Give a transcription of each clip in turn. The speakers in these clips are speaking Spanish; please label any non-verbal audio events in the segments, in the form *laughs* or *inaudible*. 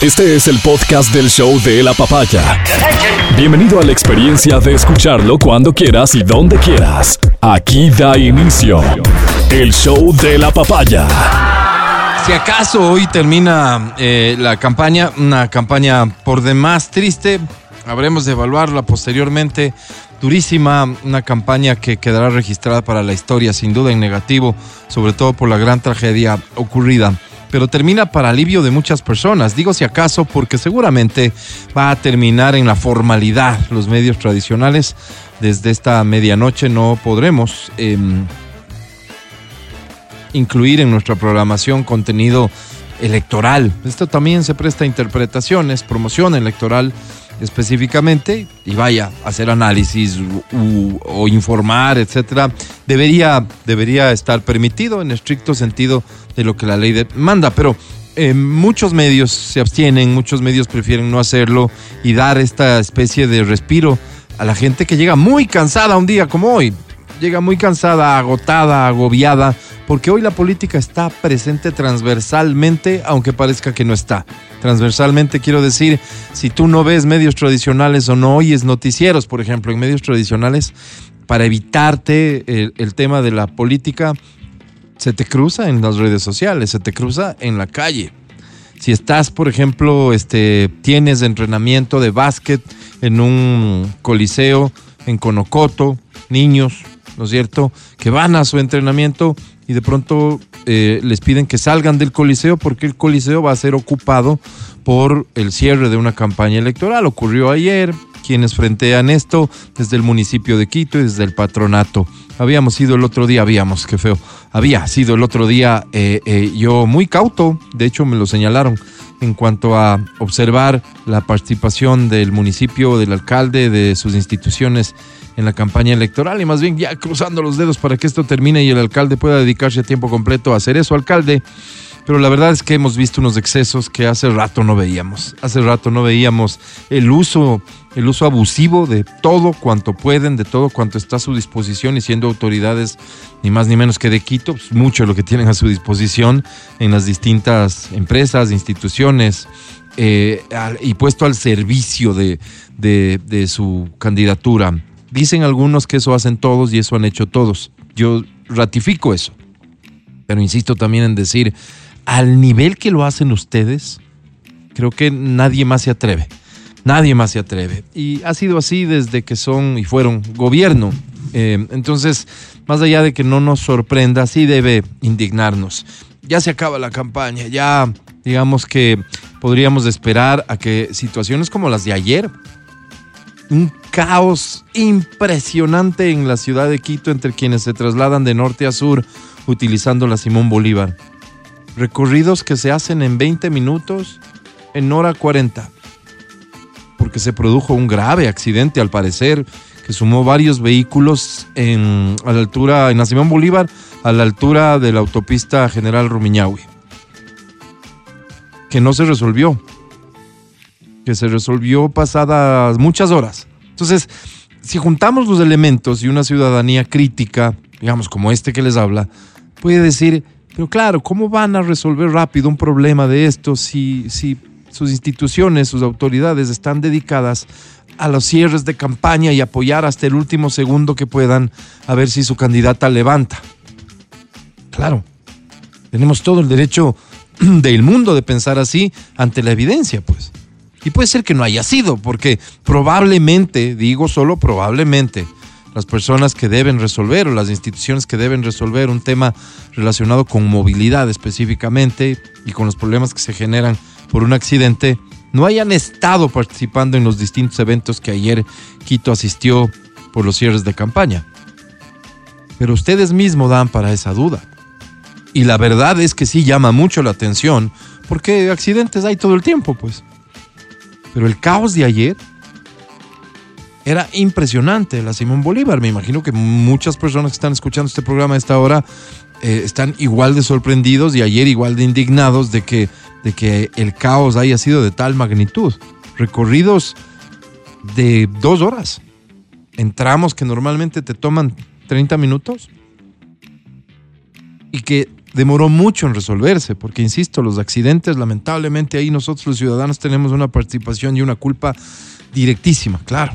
Este es el podcast del show de la papaya. Bienvenido a la experiencia de escucharlo cuando quieras y donde quieras. Aquí da inicio el show de la papaya. Si acaso hoy termina eh, la campaña, una campaña por demás triste, habremos de evaluarla posteriormente. Durísima, una campaña que quedará registrada para la historia, sin duda en negativo, sobre todo por la gran tragedia ocurrida pero termina para alivio de muchas personas. Digo si acaso porque seguramente va a terminar en la formalidad. Los medios tradicionales desde esta medianoche no podremos em, incluir en nuestra programación contenido electoral. Esto también se presta a interpretaciones, promoción electoral específicamente y vaya hacer análisis o informar, etcétera, debería, debería estar permitido en estricto sentido de lo que la ley manda, pero eh, muchos medios se abstienen, muchos medios prefieren no hacerlo y dar esta especie de respiro a la gente que llega muy cansada un día como hoy, llega muy cansada, agotada, agobiada porque hoy la política está presente transversalmente, aunque parezca que no está. Transversalmente quiero decir, si tú no ves medios tradicionales o no oyes noticieros, por ejemplo, en medios tradicionales, para evitarte el, tema de la política, se te cruza en las redes sociales, se te cruza en la calle. Si estás, por ejemplo, este, tienes entrenamiento de básquet en un coliseo en Conocoto, niños, ¿no es cierto?, que van a su entrenamiento y de pronto eh, les piden que salgan del Coliseo porque el Coliseo va a ser ocupado por el cierre de una campaña electoral. Ocurrió ayer, quienes frentean esto desde el municipio de Quito y desde el patronato. Habíamos ido el otro día, habíamos, qué feo, había sido el otro día eh, eh, yo muy cauto, de hecho me lo señalaron en cuanto a observar la participación del municipio, del alcalde, de sus instituciones en la campaña electoral y más bien ya cruzando los dedos para que esto termine y el alcalde pueda dedicarse a tiempo completo a hacer eso, alcalde. Pero la verdad es que hemos visto unos excesos que hace rato no veíamos. Hace rato no veíamos el uso, el uso abusivo de todo cuanto pueden, de todo cuanto está a su disposición y siendo autoridades ni más ni menos que de Quito, pues mucho lo que tienen a su disposición en las distintas empresas, instituciones eh, y puesto al servicio de, de su candidatura. Dicen algunos que eso hacen todos y eso han hecho todos. Yo ratifico eso. Pero insisto también en decir, al nivel que lo hacen ustedes, creo que nadie más se atreve. Nadie más se atreve. Y ha sido así desde que son y fueron gobierno. Eh, entonces, más allá de que no nos sorprenda, sí debe indignarnos. Ya se acaba la campaña, ya digamos que podríamos esperar a que situaciones como las de ayer, un caos impresionante en la ciudad de Quito entre quienes se trasladan de norte a sur utilizando la Simón Bolívar. Recorridos que se hacen en 20 minutos, en hora 40. Porque se produjo un grave accidente, al parecer, que sumó varios vehículos en, a la altura, en la Bolívar, a la altura de la autopista General Rumiñahui. Que no se resolvió que se resolvió pasadas muchas horas. Entonces, si juntamos los elementos y una ciudadanía crítica, digamos como este que les habla, puede decir, pero claro, ¿cómo van a resolver rápido un problema de esto si, si sus instituciones, sus autoridades están dedicadas a los cierres de campaña y apoyar hasta el último segundo que puedan a ver si su candidata levanta? Claro, tenemos todo el derecho *clears throat* del mundo de pensar así ante la evidencia, pues. Y puede ser que no haya sido, porque probablemente, digo solo probablemente, las personas que deben resolver o las instituciones que deben resolver un tema relacionado con movilidad específicamente y con los problemas que se generan por un accidente, no hayan estado participando en los distintos eventos que ayer Quito asistió por los cierres de campaña. Pero ustedes mismos dan para esa duda. Y la verdad es que sí llama mucho la atención, porque accidentes hay todo el tiempo, pues. Pero el caos de ayer era impresionante, la Simón Bolívar. Me imagino que muchas personas que están escuchando este programa a esta hora eh, están igual de sorprendidos y ayer igual de indignados de que, de que el caos haya sido de tal magnitud. Recorridos de dos horas. Entramos que normalmente te toman 30 minutos y que demoró mucho en resolverse, porque insisto, los accidentes, lamentablemente ahí nosotros los ciudadanos tenemos una participación y una culpa directísima, claro.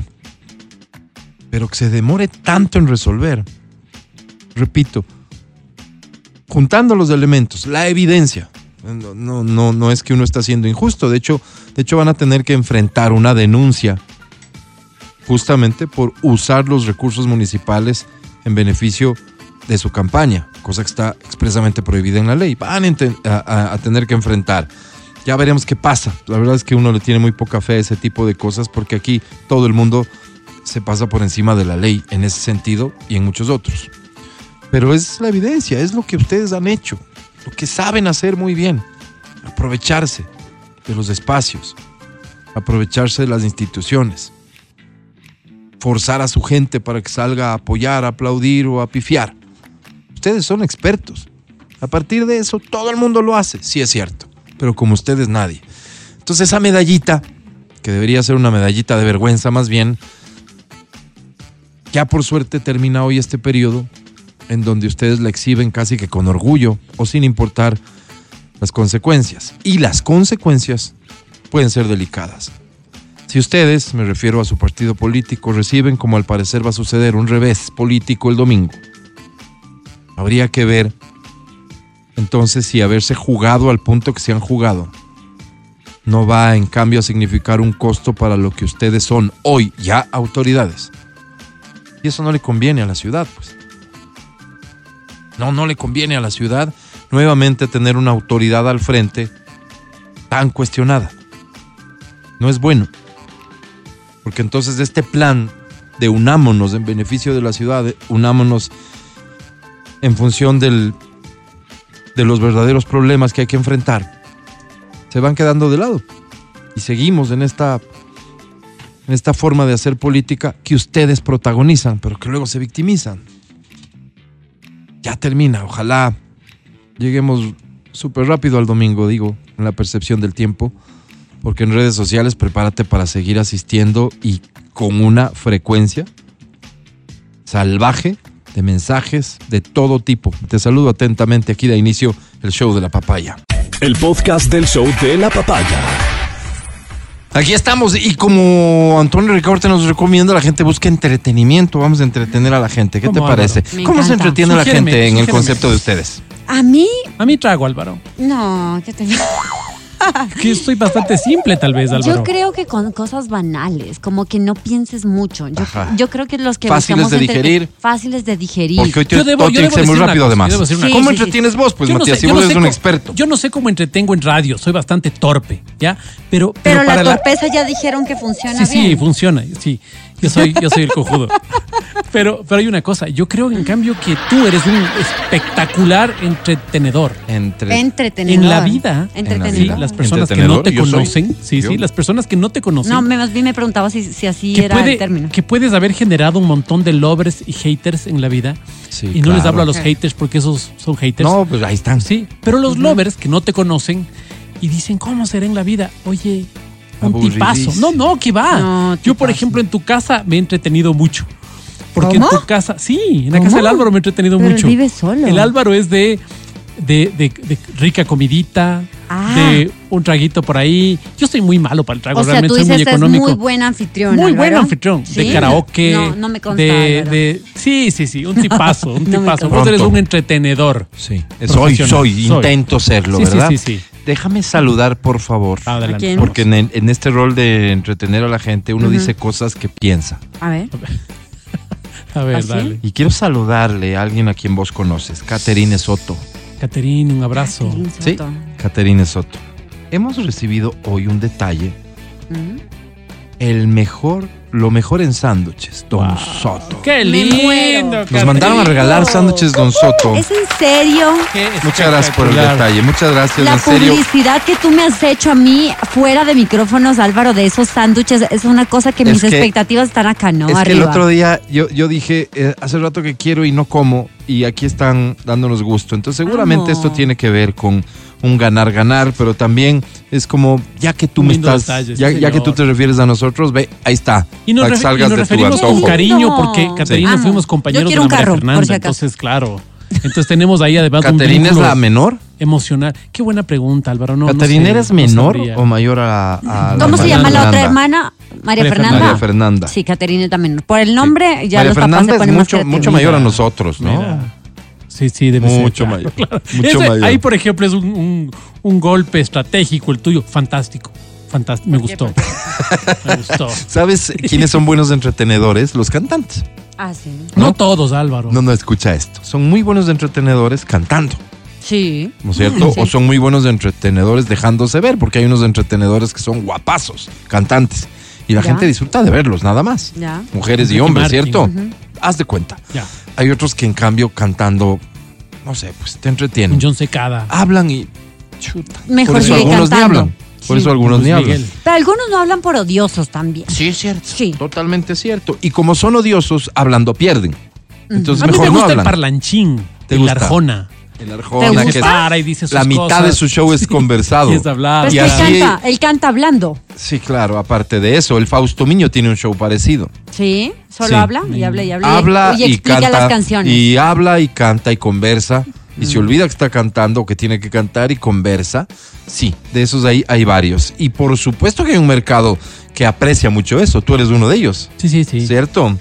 Pero que se demore tanto en resolver, repito, juntando los elementos, la evidencia, no, no, no, no es que uno está siendo injusto, de hecho, de hecho van a tener que enfrentar una denuncia justamente por usar los recursos municipales en beneficio de su campaña, cosa que está expresamente prohibida en la ley. Van a, a, tener que enfrentar. Ya veremos qué pasa. La verdad es que uno le tiene muy poca fe a ese tipo de cosas porque aquí todo el mundo se pasa por encima de la ley en ese sentido y en muchos otros. Pero es la evidencia, es lo que ustedes han hecho, lo que saben hacer muy bien, aprovecharse de los espacios, aprovecharse de las instituciones forzar a su gente para que salga a apoyar, aplaudir o a pifiar. Ustedes son expertos. A partir de eso, todo el mundo lo hace, sí es cierto, pero como ustedes nadie. Entonces esa medallita, que debería ser una medallita de vergüenza más bien, ya por suerte termina hoy este periodo en donde ustedes la exhiben casi que con orgullo o sin importar las consecuencias. Y las consecuencias pueden ser delicadas. Si ustedes, me refiero a su partido político, reciben, como al parecer va a suceder, un revés político el domingo, habría que ver entonces si haberse jugado al punto que se han jugado no va en cambio a significar un costo para lo que ustedes son hoy ya autoridades. Y eso no le conviene a la ciudad, pues. No, no le conviene a la ciudad nuevamente tener una autoridad al frente tan cuestionada. No es bueno porque entonces este plan de unámonos en beneficio de la ciudad, unámonos en función del, de los verdaderos problemas que hay que enfrentar, se van quedando de lado. Y seguimos en esta, en esta forma de hacer política que ustedes protagonizan, pero que luego se victimizan. Ya termina, ojalá lleguemos súper rápido al domingo, digo, en la percepción del tiempo porque en redes sociales prepárate para seguir asistiendo y con una frecuencia salvaje de mensajes de todo tipo. Te saludo atentamente aquí de inicio el show de la papaya. El podcast del show de la papaya. Aquí estamos y como Antonio Ricaurte nos recomienda, la gente busca entretenimiento, vamos a entretener a la gente. ¿Qué te parece? ¿Cómo se entretiene la gente en el concepto de ustedes? A mí. A mí trago, Álvaro. No, ¿qué te *laughs* *laughs* que estoy bastante simple, tal vez, Álvaro. Yo creo que con cosas banales, como que no pienses mucho. Yo, yo creo que los que Fáciles de digerir. Fáciles de digerir. Porque hoy yo debo, yo debo muy rápido, además. ¿Cómo entretienes vos? Pues, Matías, si vos eres un experto. Yo no sé cómo entretengo en radio, soy bastante torpe, ¿ya? Pero, pero, la torpeza ya dijeron que funciona sí, bien. Sí, funciona, sí. Yo soy, yo soy el cojudo. Pero, pero hay una cosa, yo creo en cambio que tú eres un espectacular entretenedor. entretenedor. En la vida. Entretenedor. las personas que no te conocen, sí, sí, las personas que no te conocen. No, más bien me preguntaba si, si así era el término. Que puedes haber generado un montón de lovers y haters en la vida. Sí, y no les hablo a los haters porque esos son haters. No, pues ahí están. Sí, pero los lovers que no te conocen y dicen, ¿cómo será en la vida? Oye, un tipazo. No, no, que va. Yo, por ejemplo, en tu casa me he entretenido mucho. Porque en tu casa, sí, en la casa del Álvaro me he entretenido Pero mucho. vive solo. El Álvaro es de, de, de, rica comidita, ah. de un traguito por ahí. Yo soy muy malo para el trago, o sea, realmente tú soy muy económico. muy buen anfitrión. Muy buen anfitrión. De karaoke. No, no me consta. De, sí, sí, sí, un *laughs* tipazo, un tipazo. Vos eres un entretenedor. Sí, soy, soy, intento serlo, ¿verdad? Sí, sí, sí. Déjame saludar, por favor. Adelante. Porque en, este rol de entretener a la gente, uno dice cosas que piensa. A ver. *laughs* A ver, ¿Ah, dale. Y quiero saludarle a alguien a quien vos conoces, Caterine Soto. Caterine, un abrazo. Sí, Caterine Soto. Hemos recibido hoy un detalle. El mejor lo mejor en sándwiches, Don Soto. ¡Qué lindo! Nos mandaron a regalar sándwiches Don Soto. ¿Es en serio? Muchas gracias por el detalle, muchas gracias. La publicidad que tú me has hecho a mí fuera de micrófonos, Álvaro, de esos sándwiches, es una cosa que mis expectativas están acá, ¿no? Es que el otro día yo, yo dije, eh, hace rato que quiero y no como, y aquí están dándonos gusto. Entonces seguramente esto tiene que ver con un ganar-ganar, pero también es como, ya que tú me estás, ya, que tú te refieres a nosotros, ve, ahí está. Y nos, salgas referimos con cariño, porque Caterina fuimos compañeros de María Fernanda, entonces claro. Entonces tenemos ahí además ¿Caterina es la menor? Emocional. Qué buena pregunta, Álvaro. No, ¿Caterina eres menor o mayor a, ¿Cómo se llama la otra hermana? María, Fernanda. María Fernanda. Sí, Caterina menor. Por el nombre ya María los Fernanda papás se ponen es mucho, más mucho mayor a nosotros, ¿no? Sí, sí, debe mucho ser. Mayor, claro. *laughs* Mucho Ese, mayor. Ahí, por ejemplo, es un, un, un, golpe estratégico el tuyo. Fantástico. Fantástico. Me gustó. *laughs* Me gustó. ¿Sabes quiénes son buenos entretenedores? Los cantantes. Ah, sí. No, no todos, Álvaro. No, no, escucha esto. Son muy buenos entretenedores cantando. Sí. ¿No es cierto? Sí. O son muy buenos entretenedores dejándose ver, porque hay unos entretenedores que son guapazos, cantantes. Y la Ya. gente disfruta de verlos, nada más. Ya. Mujeres y hombres, Martin. ¿cierto? Haz de cuenta. Ya. Hay otros que en cambio cantando, no sé, pues te entretienen. John Secada. Hablan y chuta. Mejor Por eso sigue algunos ni hablan. Por Sí. eso algunos Luis ni hablan. Pero algunos no hablan por odiosos también. Sí, es cierto. Sí. Totalmente cierto. Y como son odiosos, hablando pierden. Entonces A mí mejor me no gusta el hablan. parlanchín. ¿Te el gusta? Arjona. El ¿Te Arjona, que para y dice sus la mitad cosas. de su show es conversado. *laughs* Y es hablar. Pero es Y así- él canta, él canta hablando. Sí, claro, aparte de eso, el Fausto Miño tiene un show parecido. Sí, solo Sí. habla y habla y habla. Habla y, y, explica canta. las canciones. Y habla y canta y conversa. Y Mm. se olvida que está cantando o que tiene que cantar y conversa. Sí, de esos ahí hay varios. Y por supuesto que hay un mercado que aprecia mucho eso. Tú eres uno de ellos, Sí, sí, sí. ¿cierto?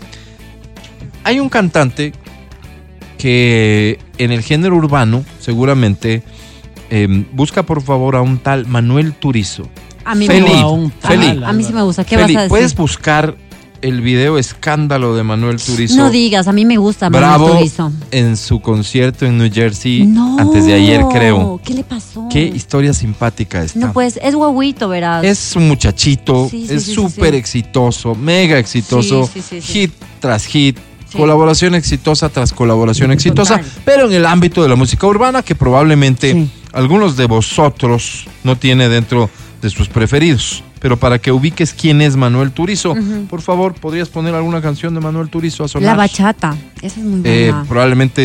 Hay un cantante que en el género urbano seguramente eh, busca por favor a un tal Manuel Turizo. a mí Feli, me gusta. a un A mí sí me gusta. ¿Qué Feli, vas a decir? ¿puedes buscar el video escándalo de Manuel Turizo? No digas, a mí me gusta Manuel Bravo Turizo. en su concierto en New Jersey No. antes de ayer, creo. ¿Qué le pasó? Qué historia simpática esta. No, pues, es guaguito, verás. Es un muchachito, Sí, sí, es súper sí. exitoso, mega exitoso, hit tras hit, colaboración exitosa tras colaboración exitosa, Total. pero en el ámbito de la música urbana que probablemente algunos de vosotros no tiene dentro de sus preferidos. Pero para que ubiques quién es Manuel Turizo, por favor, ¿podrías poner alguna canción de Manuel Turizo a sonar? La bachata. Esa es muy Eh, buena. probablemente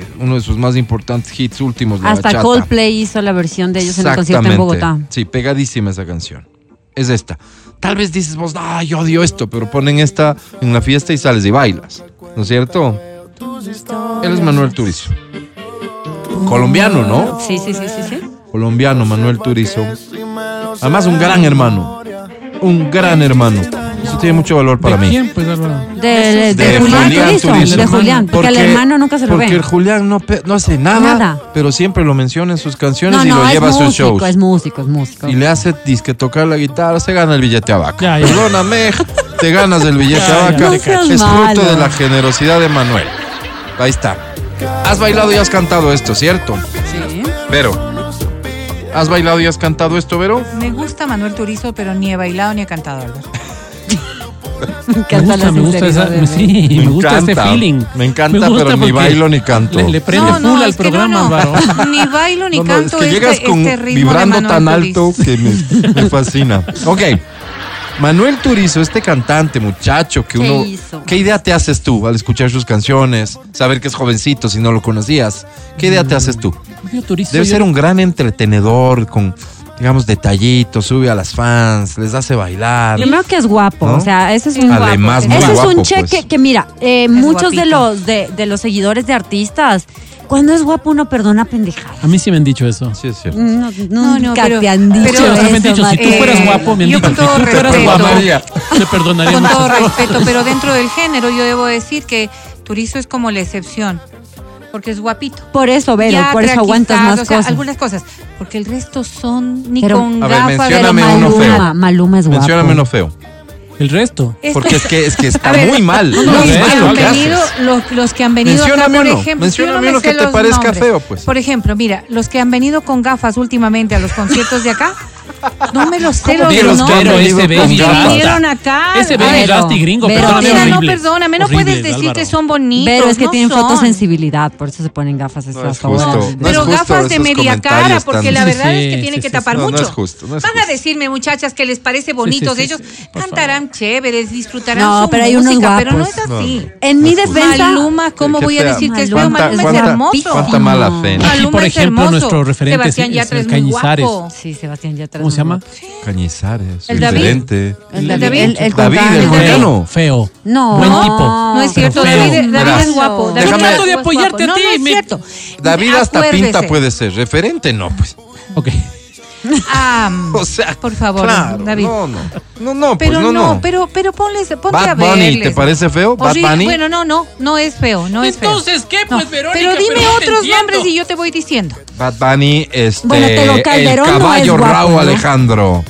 eh, uno de sus más importantes hits últimos, la Hasta bachata. Coldplay hizo la versión de ellos en el concierto en. Bogotá. Sí, pegadísima esa canción. Es esta. Tal vez dices vos, ah, yo odio esto, pero ponen esta en la fiesta y sales y bailas. ¿No es cierto? Él es Manuel Turizo. Colombiano, ¿no? Sí, sí, sí, sí, sí. Colombiano, Manuel Turizo. Además, un gran hermano. Un gran hermano. Eso tiene mucho valor para ¿De mí. quién, pues? De, de, De Julián, Julián Turizo, Turizo. De Julián, porque, el hermano nunca se lo porque ve. el Julián no, no hace nada, Nada. pero siempre lo menciona en sus canciones No, y no, lo es lleva a sus músico, shows. es músico, es músico. y le hace disque tocar la guitarra, se gana el billete a vaca. Ya, ya. Perdóname, te ganas el billete *laughs* Ya, a vaca. no seas es fruto malo. de la generosidad de Manuel. Ahí está. Has bailado y has cantado esto, ¿cierto? Sí. Vero. ¿Has bailado y has cantado esto, Vero? Me gusta Manuel Turizo, pero ni he bailado ni he cantado algo. Me *laughs* Me encanta gusta, la me gusta esa, sí, me, Me gusta este encanta, feeling. me encanta, pero ni bailo ni canto. Le, le prende full al es que programa, no, no. *laughs* Ni bailo ni No, no, canto es que llegas este, con, este ritmo vibrando tan Turizo. alto que me, me fascina. *laughs* Ok. Manuel Turizo, este cantante, muchacho, que ¿Qué uno. hizo? ¿Qué idea te haces tú al escuchar sus canciones? Saber que es jovencito si no lo conocías. ¿Qué idea te haces tú? Yo, Turizo, Debe yo- ser un gran entretenedor con, digamos, detallitos, sube a las fans, les hace bailar. Primero que es guapo, ¿No? o sea, ese es un Además, guapo. muy Ese es guapo, un cheque pues. que mira, eh, muchos de los de, de los seguidores de artistas, cuando es guapo uno perdona pendejadas. A mí sí me han dicho eso. Sí, es cierto. No, No, no, nunca te han dicho pero- me han dicho, si tú fueras guapo, me han yo dicho, con si todo tú fueras respeto- guapo, María. te perdonaría Con todo respeto, pero dentro del género yo debo decir que Turizo es como la excepción, porque es guapito. Por eso, Vero, Ya por eso aguantas más o sea, cosas. algunas cosas, porque el resto son ni Pero- con A ver, gafas Pero mencióname uno feo. Maluma, Maluma es guapo. Mencióname uno feo. El resto. Esto- Porque es que, es que *laughs* está ver, muy mal. Los, muy que mal han venido, los, los que han venido acá, Mencióname por uno, ejemplo, mencióname no uno que te los parezca nombres. feo, pues. Por ejemplo, mira, los que han venido con gafas últimamente a los conciertos de acá, *laughs* no me los sé ¿Cómo los que los que han nombres. venido ese baby vinieron acá. Ese A baby y gringo, Vero, perdóname, mira, no, perdóname, no puedes decir que son bonitos. Pero es que no tienen son. fotosensibilidad, por eso se ponen gafas No estas es justo. horas. No es Pero justo gafas de media cara, porque tan- la verdad Sí, es que sí, tienen sí, que sí. tapar No, no mucho. es justo, no es Van a decirme, muchachas, que les parece bonitos. sí, sí, Ellos cantarán chéveres, disfrutarán No, su pero hay unos música, pero no es así. En mi No defensa, Maluma, ¿cómo voy a decir que es feo? Maluma es ¿Cuánta- hermoso. cuánta mala fe? Aquí, Maluma por ejemplo, nuestro referente Sebastián es- Yatra es muy guapo. sí, Sebastián Yatra ¿Cómo se llama? Cañizares. El David. diferente. El David. David, el, el David, el colombiano. Feo. No. Buen tipo. No es cierto, David. David es guapo. David Déjame- es Trato de guapo. apoyarte a no, ti, No, es cierto. David hasta Acuérdese. pinta puede ser. Referente no, pues. Ok. Ah, *laughs* O sea, por favor, claro, David. No, no. No, no, pues Pero no, no, no. pero, pero ponles, ponte a Bad Bunny. ¿te parece feo? Bad. Bunny. Bueno, no, no, no es feo, no es feo. Entonces, ¿qué, No, pues, Verónica? Pero dime Pero otros entiendo. nombres y yo te voy diciendo. Bad Bunny, este. Bueno, el no caballo es guapo, Raúl ¿no? Alejandro.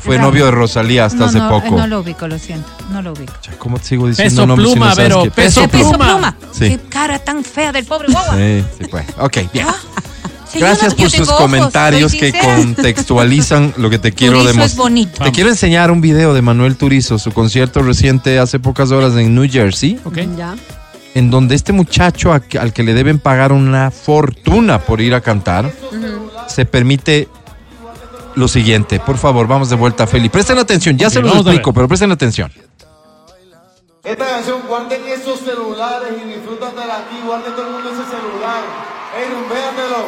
Fue Raúl. novio de Rosalía hasta no, hace no, poco. No lo ubico, lo siento, no lo ubico. ¿Cómo te sigo diciendo Peso nombres si pluma, no sabes Vero, qué? peso De peso pluma. pluma. Sí. Qué cara tan fea del pobre guagua. Sí, sí, pues. Ok, bien. Sí, yo Gracias no- por sus ojos, comentarios soy que sincera. contextualizan lo que te quiero demostrar. bonito. Te quiero enseñar un video de Manuel Turizo, su concierto reciente hace pocas horas en New Jersey, Ok. Ya. En donde este muchacho a al que le deben pagar una fortuna por ir a cantar, se permite lo siguiente. Por favor, vamos de vuelta, Feli. Presten atención, ya Ok, se los explico, pero presten atención. Esta canción, guarden esos celulares y disfrútatela aquí, guarden todo el mundo ese celular. Ey, rumbéatelo.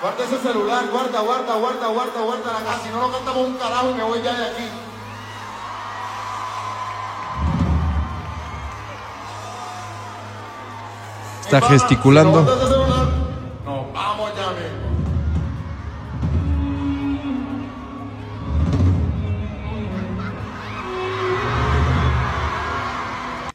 Guarda ese celular, guarda, guarda, guarda, guarda, guarda la casa. Si no lo cantamos un carajo me voy ya de aquí. Está gesticulando. Nos vamos ya.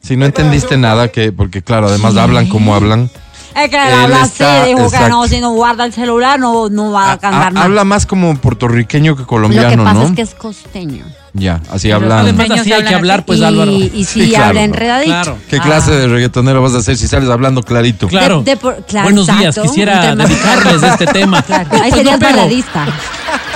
Si no entendiste nada, que porque claro, además hablan como hablan. Es que él habla está- así, dijo exacto. que no, si no guarda el celular no, no va a cantar más. habla más como puertorriqueño que Lo colombiano, que pasa ¿no? es que es costeño. Ya, así Pero hablan. Además, así hay que hablar, así. pues, y, Álvaro. y sí, Sí, claro. habla enredadito. Claro. ¿Qué Ah. clase de reggaetonero vas a hacer si sales hablando clarito? Claro. De- de por- claro, Buenos días, exacto, quisiera un tema- dedicarles este *laughs* tema. Claro, Pues ahí no serías pego.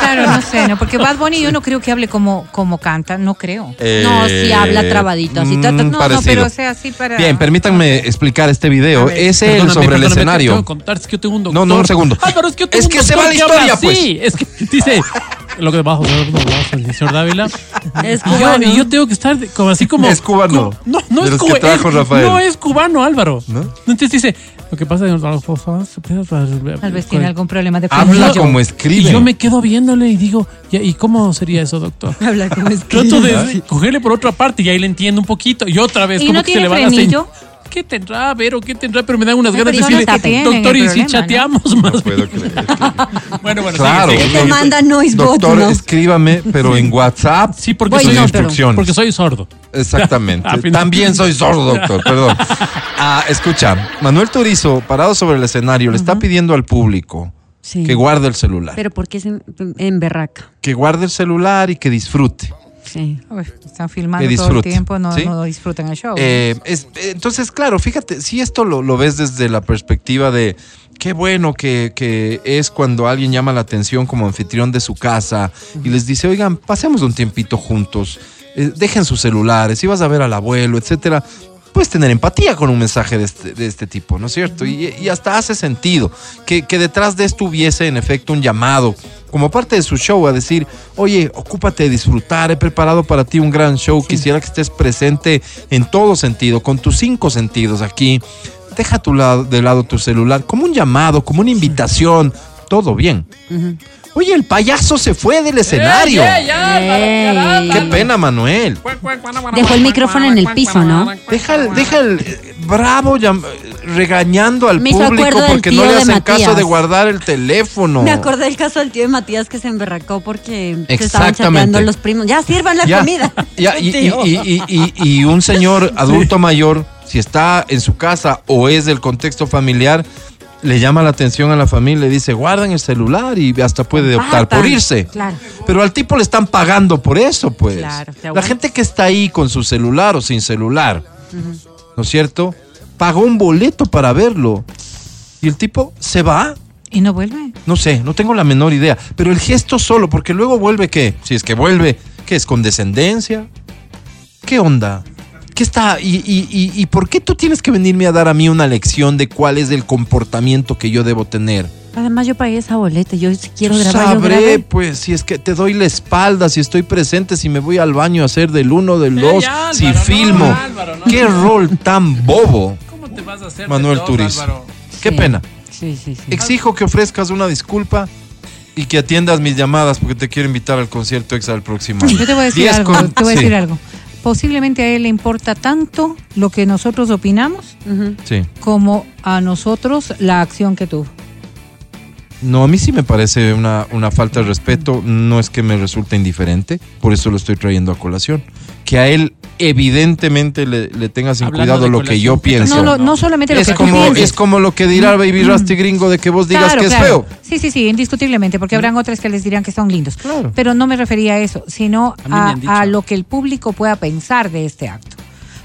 Claro, no sé, ¿no? Porque Bad Bunny yo no creo que hable como, como canta, no creo. Eh, No, sí habla trabadito, así. No, no, parecido. pero o sea, así para... Bien, permítanme explicar este video. Ver. Es él sobre el escenario. que contar, es que yo tengo un No, doctor. no, un segundo. Álvaro, es que yo tengo Es un que se va la habla historia, pues. así. Es que *laughs* dice lo que bajo, el señor Dávila. Es Y yo, cubano. y yo tengo que estar como así como. Es cubano. no, no es cubano. No es cubano, Álvaro. ¿No? Entonces dice, lo que pasa es Tal vez tiene algún problema de Habla como Y escribe. yo me quedo viéndole y digo, "Ya, ¿y cómo sería eso, doctor? *laughs* Habla como es Trato de cogerle por otra parte y ahí le entiendo un poquito. Y otra vez, ¿Y como no que se tiene le va señal. ¿Qué tendrá, Vero? ¿Qué tendrá? Pero me dan unas ganas de decirle, doctor, y si chateamos más. No puedo creer. *laughs* Bueno, bueno, Claro. sigue, sigue. Te manda noise bot, Doctor, ¿no? escríbame, pero en WhatsApp. Sí, porque Voy, soy no, instrucciones. Porque soy sordo. Exactamente. *laughs* También soy sordo, *laughs* doctor, perdón. Ah, escucha, Manuel Turizo, parado sobre el escenario, le está pidiendo al público Sí. que guarde el celular. Pero porque es en, en berraca. Que guarde el celular y que disfrute. Sí. Están filmando Que todo el tiempo, no, ¿sí? no disfrutan el show. Eh, es- entonces, claro, fíjate, si esto lo, lo ves desde la perspectiva de qué bueno que, que es cuando alguien llama la atención como anfitrión de su casa y les dice, oigan, pasemos un tiempito juntos, eh, dejen sus celulares, si vas a ver al abuelo, etcétera. Puedes tener empatía con un mensaje de este, de este tipo, ¿no es cierto? Y, y hasta hace sentido que, que detrás de esto hubiese en efecto un llamado como parte de su show a decir, oye, ocúpate de disfrutar, he preparado para ti un gran show, quisiera que estés presente en todo sentido, con tus cinco sentidos aquí, deja tu lado, de lado tu celular, como un llamado, como una invitación, todo bien. Oye, el payaso se fue del escenario. Ey. Qué pena, Manuel. Dejó el micrófono en el piso, ¿no? Deja el, deja el eh, bravo llam- regañando al Me público porque no le hacen caso de guardar el teléfono. Me acordé del caso del tío de Matías que se emberracó porque se estaban chateando los primos. Ya sirvan la Ya, comida. ya, *laughs* y, y- Tío. y- y- y- y un señor *laughs* adulto mayor, si está en su casa o es del contexto familiar, le llama la atención a la familia, le dice, guarden el celular y hasta puede optar por irse. Claro. Pero al tipo le están pagando por eso, pues. Claro, la gente que está ahí con su celular o sin celular, ¿no es cierto? Pagó un boleto para verlo. Y el tipo se va. ¿Y no vuelve? No sé, no tengo la menor idea. Pero el gesto solo, porque luego vuelve qué? Si es que vuelve, ¿qué es? ¿Condescendencia? ¿Qué onda? ¿Qué está? ¿Y, y, y, y por qué tú tienes que venirme a dar a mí una lección de cuál es el comportamiento que yo debo tener? Además, yo pagué esa boleta. Yo si quiero Yo grabar, yo sabré, pues, si es que te doy la espalda, si estoy presente, si me voy al baño a hacer del uno, del Eh, dos, ya, si no, filmo. Álvaro, no. Qué rol tan bobo, ¿Cómo te vas a hacer de Manuel Turiz. Álvaro? Qué Sí. pena. Sí, sí, sí. Exijo que ofrezcas una disculpa Y que atiendas mis llamadas porque te quiero invitar al concierto EXA del próximo año. Yo te voy a decir 10 algo, con- te voy a sí, decir algo. Posiblemente a él le importa tanto lo que nosotros opinamos Sí. como a nosotros la acción que tuvo. No, a mí sí me parece una, una falta de respeto. No es que me resulte indiferente, por eso lo estoy trayendo a colación. Que a él evidentemente le, le tenga sin Hablando cuidado lo que yo pienso. No, lo- no solamente lo es que tú como pienses. es como lo que dirá Baby Rusty gringo de que vos digas Claro, que es claro. feo. Sí, sí, sí, indiscutiblemente, porque habrán otras que les dirán que son lindos. Claro. Pero no me refería a eso, sino a lo que el público pueda pensar de este acto.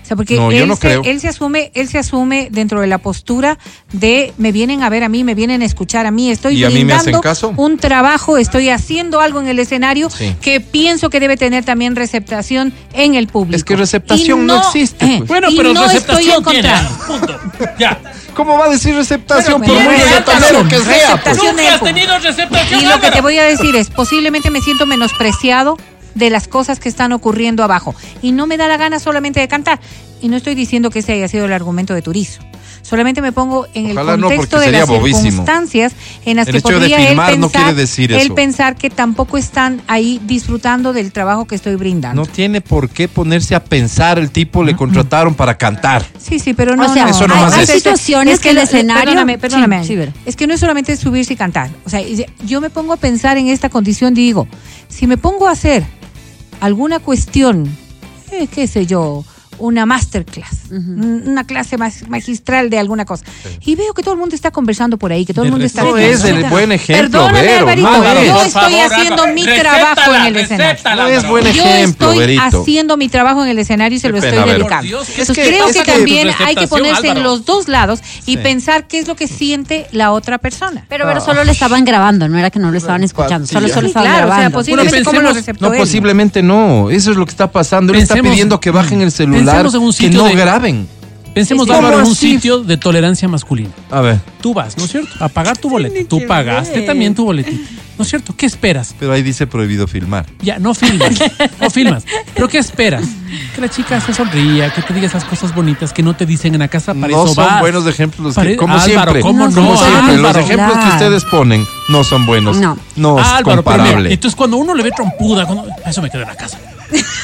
O sea, porque No, yo él, no se, creo. él se asume, él se asume dentro de la postura de me vienen a ver a mí, me vienen a escuchar a mí, estoy ¿Y a mí me hacen brindando caso? un trabajo, estoy haciendo algo en el escenario Sí. que pienso que debe tener también receptación en el público. Es que receptación no existe, pues. Bueno, pero no estoy en receptación tiene. contra. Punto. Ya. *laughs* ¿Cómo va a decir receptación Bueno, por muy reggaetonero que receptación, sea? pues? receptación. Nunca has tenido receptación. Y lo que te voy a decir es, posiblemente me siento menospreciado de las cosas que están ocurriendo abajo. Y no me da la gana solamente de cantar. Y no estoy diciendo que ese haya sido el argumento de Turizo. Solamente me pongo en el Ojalá no, contexto porque de las bobísimo. circunstancias en las El que hecho de podría él no pensar, quiere decir él eso. pensar que tampoco están ahí disfrutando del trabajo que estoy brindando. No tiene por qué ponerse a pensar. El tipo le contrataron para cantar. Sí, sí, pero no, O sea, no. Eso hay, hay es. situaciones que el lo- escenario... Perdóname, perdóname. Sí, sí, es que no es solamente subirse y cantar. O sea, yo me pongo a pensar en esta condición, digo, si me pongo a hacer alguna cuestión, eh, qué sé yo, una masterclass, un- una clase más magistral de alguna cosa, y veo que todo el mundo está conversando por ahí, que todo el mundo está... No es el buen ejemplo, Perdóname, Vero, Alvarito, no yo estoy favor, haciendo mi trabajo en el escenario. No es buen Yo ejemplo, estoy Verito. haciendo mi trabajo en el escenario y se Qué lo pena, estoy dedicando. Por Dios, ¿qué Entonces es que- creo es que, que- también hay que ponerse en los dos lados y Sí. pensar qué es lo que siente la otra persona. Pero, pero solo le estaban grabando, no era que no lo estaban escuchando, solo, solo Sí, estaban claro, o sea, grabando. posiblemente Bueno, cómo lo pensemos- receptó No, él. posiblemente no. Eso es lo que está pasando. Él está pidiendo que bajen el celular, Pensemos en un que sitio no de- graben. Pensemos, Sí, sí. Álvaro, en ¿Cómo un sitio de tolerancia masculina. A ver, Tú vas, ¿no es cierto? A pagar tu boleto. Tú pagaste también tu boletito. ¿No es cierto? ¿Qué esperas? pero ahí dice prohibido filmar. Ya, no filmas. *laughs* No filmas. ¿Pero qué esperas? Que la chica se sonría, que te diga esas cosas bonitas que no te dicen en la casa. Para no eso son vas. buenos ejemplos, que- como Álvaro, siempre. ¿cómo No, como siempre, los Álvaro, ejemplos que ustedes ponen no son buenos. No. No, es Álvaro, pero mira, comparable. entonces cuando uno le ve trompuda, cuando, eso me quedo en la casa.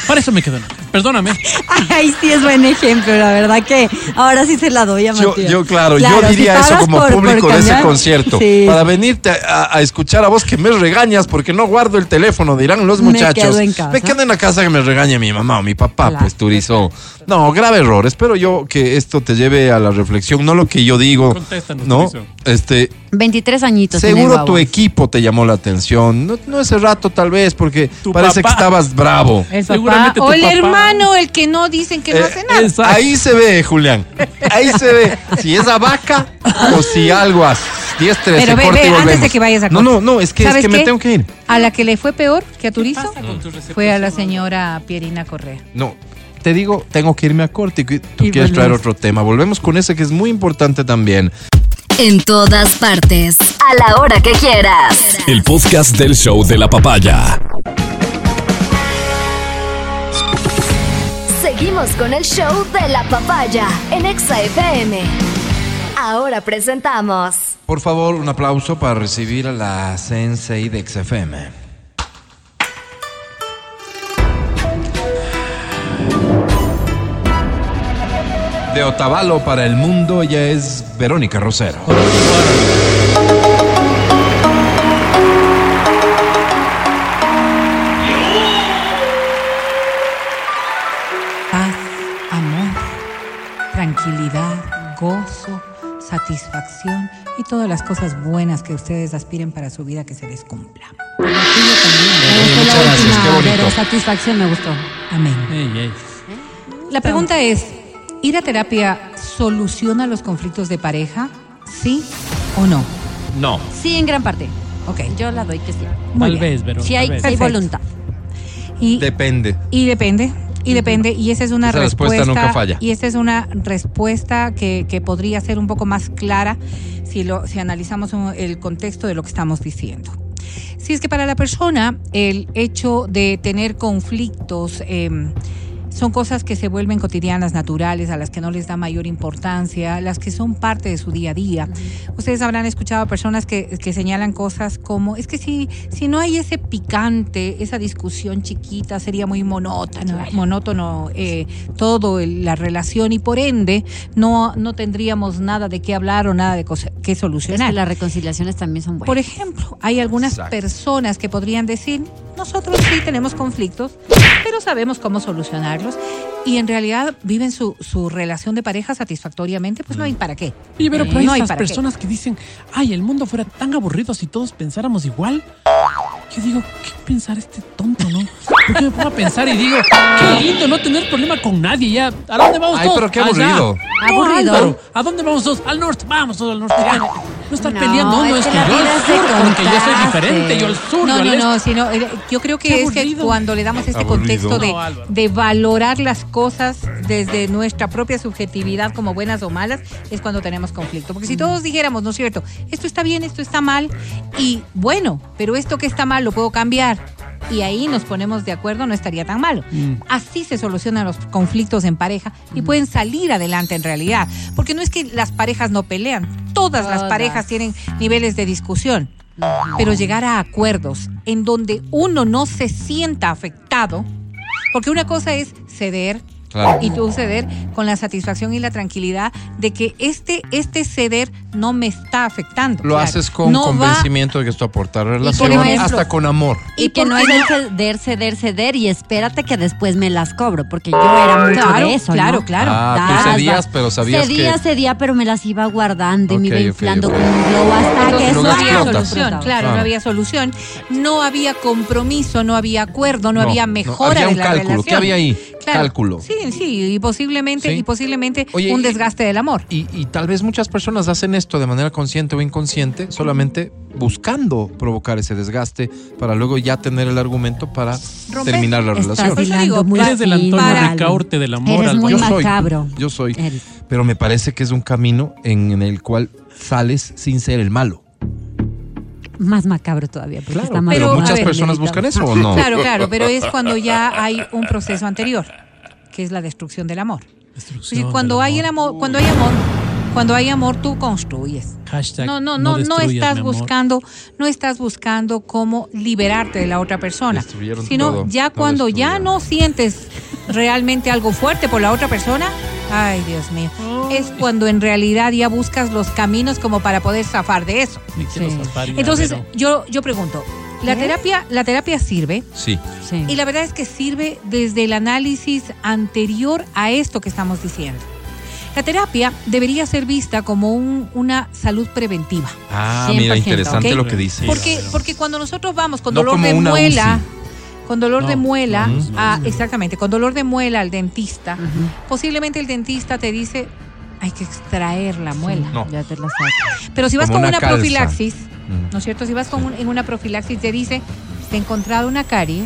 Para eso me quedo en. Perdóname. *laughs* Ay, sí es buen ejemplo, la verdad que ahora sí se la doy a Matías. yo, claro, Claro, yo si diría eso como por- por público de ese concierto. sí. Para venirte a, escuchar a vos que me regañas porque no guardo el teléfono, dirán los Me muchachos. quedo en casa. Me quedo en la casa que me regañe mi mamá o mi papá, Claro. pues Turizo. No, grave error. Espero yo que esto te lleve a la reflexión, no lo que yo digo. Contéstanos, No, Turizo. este, 23 añitos. seguro tu equipo te llamó la atención. No, no ese rato tal vez, porque Tu parece papá. que estabas bravo. El papá, o el papá. hermano, el que no dicen que no Eh, hace nada. Exacto. Ahí se ve, Julián. Ahí se ve si es a vaca o si algo a 10, 13, Pero ve, corte ve, y antes volvemos. de que vayas a No, corte. no, no, es que, es ¿Sabes que me tengo que ir. A la que le fue peor que a Turizo fue a la señora Pierina Correa. No, te digo, tengo que irme a corte y tú Y quieres traer otro tema. Volvemos con ese que es muy importante también. En todas partes. A la hora que quieras. El podcast del show de la papaya. Seguimos con el show de la papaya en Exa FM. Ahora presentamos. Por favor, un aplauso para recibir a la Sensei de XFM. De Otavalo para el mundo, ella es Verónica Rosero. Tranquilidad, gozo, satisfacción y todas las cosas buenas que ustedes aspiren para su vida que se les cumpla. Me gustó Muchas la gracias, última, qué bonito. Vero, satisfacción me gustó. Amén. La pregunta es, ¿ir a terapia soluciona los conflictos de pareja? ¿Sí o no? No. Sí, en gran parte. Ok. Yo la doy que sí. Muy Tal bien. vez, pero. Si hay, si vez. hay Perfecto. voluntad. Y, Depende. y depende, y depende, y esa es una Esa respuesta respuesta, nunca falla. y esa es una respuesta que, que podría ser un poco más clara si lo, si analizamos el contexto de lo que estamos diciendo. Si es que para la persona el hecho de tener conflictos eh, son cosas que se vuelven cotidianas, naturales, a las que no les da mayor importancia, las que son parte de su día a día. Ustedes habrán escuchado a personas que, que, señalan cosas como, es que si, si no hay ese picante, esa discusión chiquita, sería muy monótono, monótono eh, todo la relación y por ende no, no tendríamos nada de qué hablar o nada de qué solucionar. Es que las reconciliaciones también son buenas. Por ejemplo, hay algunas personas que podrían decir, nosotros sí tenemos conflictos, pero sabemos cómo solucionarlos y en realidad viven su, su relación de pareja satisfactoriamente, pues no hay para qué. Y pero, hay no esas personas que dicen, ay, el mundo fuera tan aburrido si todos pensáramos igual. Yo digo, ¿qué pensar este tonto, no? Porque me pongo a pensar y digo, qué lindo no tener problema con nadie ya. ¿A dónde vamos ay, pero qué aburrido. Aburrido. ¿A dónde vamos todos? Al norte, vamos todos al norte. No estar peleando, no, es que, yo al sur, porque yo soy diferente, yo al sur. No, yo no, al no, sino, eh, yo creo que es que cuando le damos este contexto de, de valorar las cosas desde nuestra propia subjetividad como buenas o malas, es cuando tenemos conflicto. Porque si todos dijéramos, ¿no es cierto? Esto está bien, esto está mal, y bueno, pero esto que está mal lo puedo cambiar y ahí nos ponemos de acuerdo, no estaría tan malo. Mm. Así se solucionan los conflictos en pareja y mm. pueden salir adelante en realidad. Porque no es que las parejas no pelean, todas, las parejas tienen niveles de discusión. Pero llegar a acuerdos en donde uno no se sienta afectado, porque una cosa es ceder, y tú ceder con la satisfacción y la tranquilidad de que este, este ceder no me está afectando. Lo haces con convencimiento de que esto aporta relación, hasta con amor. Y, que no es el ceder, ceder, ceder y espérate que después me las cobro, porque yo era mucho claro, de eso. Claro, claro. Ah, tú cedías, pero sabías cedía, Cedía, pero me las iba guardando y me iba inflando con un globo hasta que no había solución. Claro, no había solución. No había compromiso, no había acuerdo, no, había mejora había un cálculo. ¿Qué había ahí? Cálculo. Sí, sí, y posiblemente, y posiblemente un desgaste del amor. Y, y, tal vez muchas personas hacen esto de manera consciente o inconsciente, solamente buscando provocar ese desgaste para luego ya tener el argumento para terminar la relación. Por eso digo, eres del Antonio Ricaurte del amor. Eres muy yo macabro. Soy, yo soy. Pero me parece que es un camino en el cual sales sin ser el malo más macabro todavía. Porque está pero muchas personas buscan eso o no. Claro, claro, pero es cuando ya hay un proceso anterior, que es la destrucción del amor. Destrucción cuando hay el amor, cuando hay amor, cuando hay amor tú construyes. no, no, no, no, estás buscando, no estás buscando cómo liberarte de la otra persona, sino ya cuando ya no sientes realmente algo fuerte por la otra persona, ay Dios mío, es cuando en realidad ya buscas los caminos como para poder zafar de eso. Entonces yo, yo pregunto, ¿La terapia, ¿La terapia sirve? Sí. sí. Y la verdad es que sirve desde el análisis anterior a esto que estamos diciendo. La terapia debería ser vista como un, una salud preventiva. Ah, mira, interesante lo que dice. Porque, porque cuando nosotros vamos con dolor de muela, con dolor de muela, exactamente, con dolor de muela al dentista, posiblemente el dentista te dice, hay que extraer la muela. No. Ya te la Pero si vas con una, profilaxis, ¿no es cierto? Si vas con en una profilaxis te dice, te he encontrado una carie,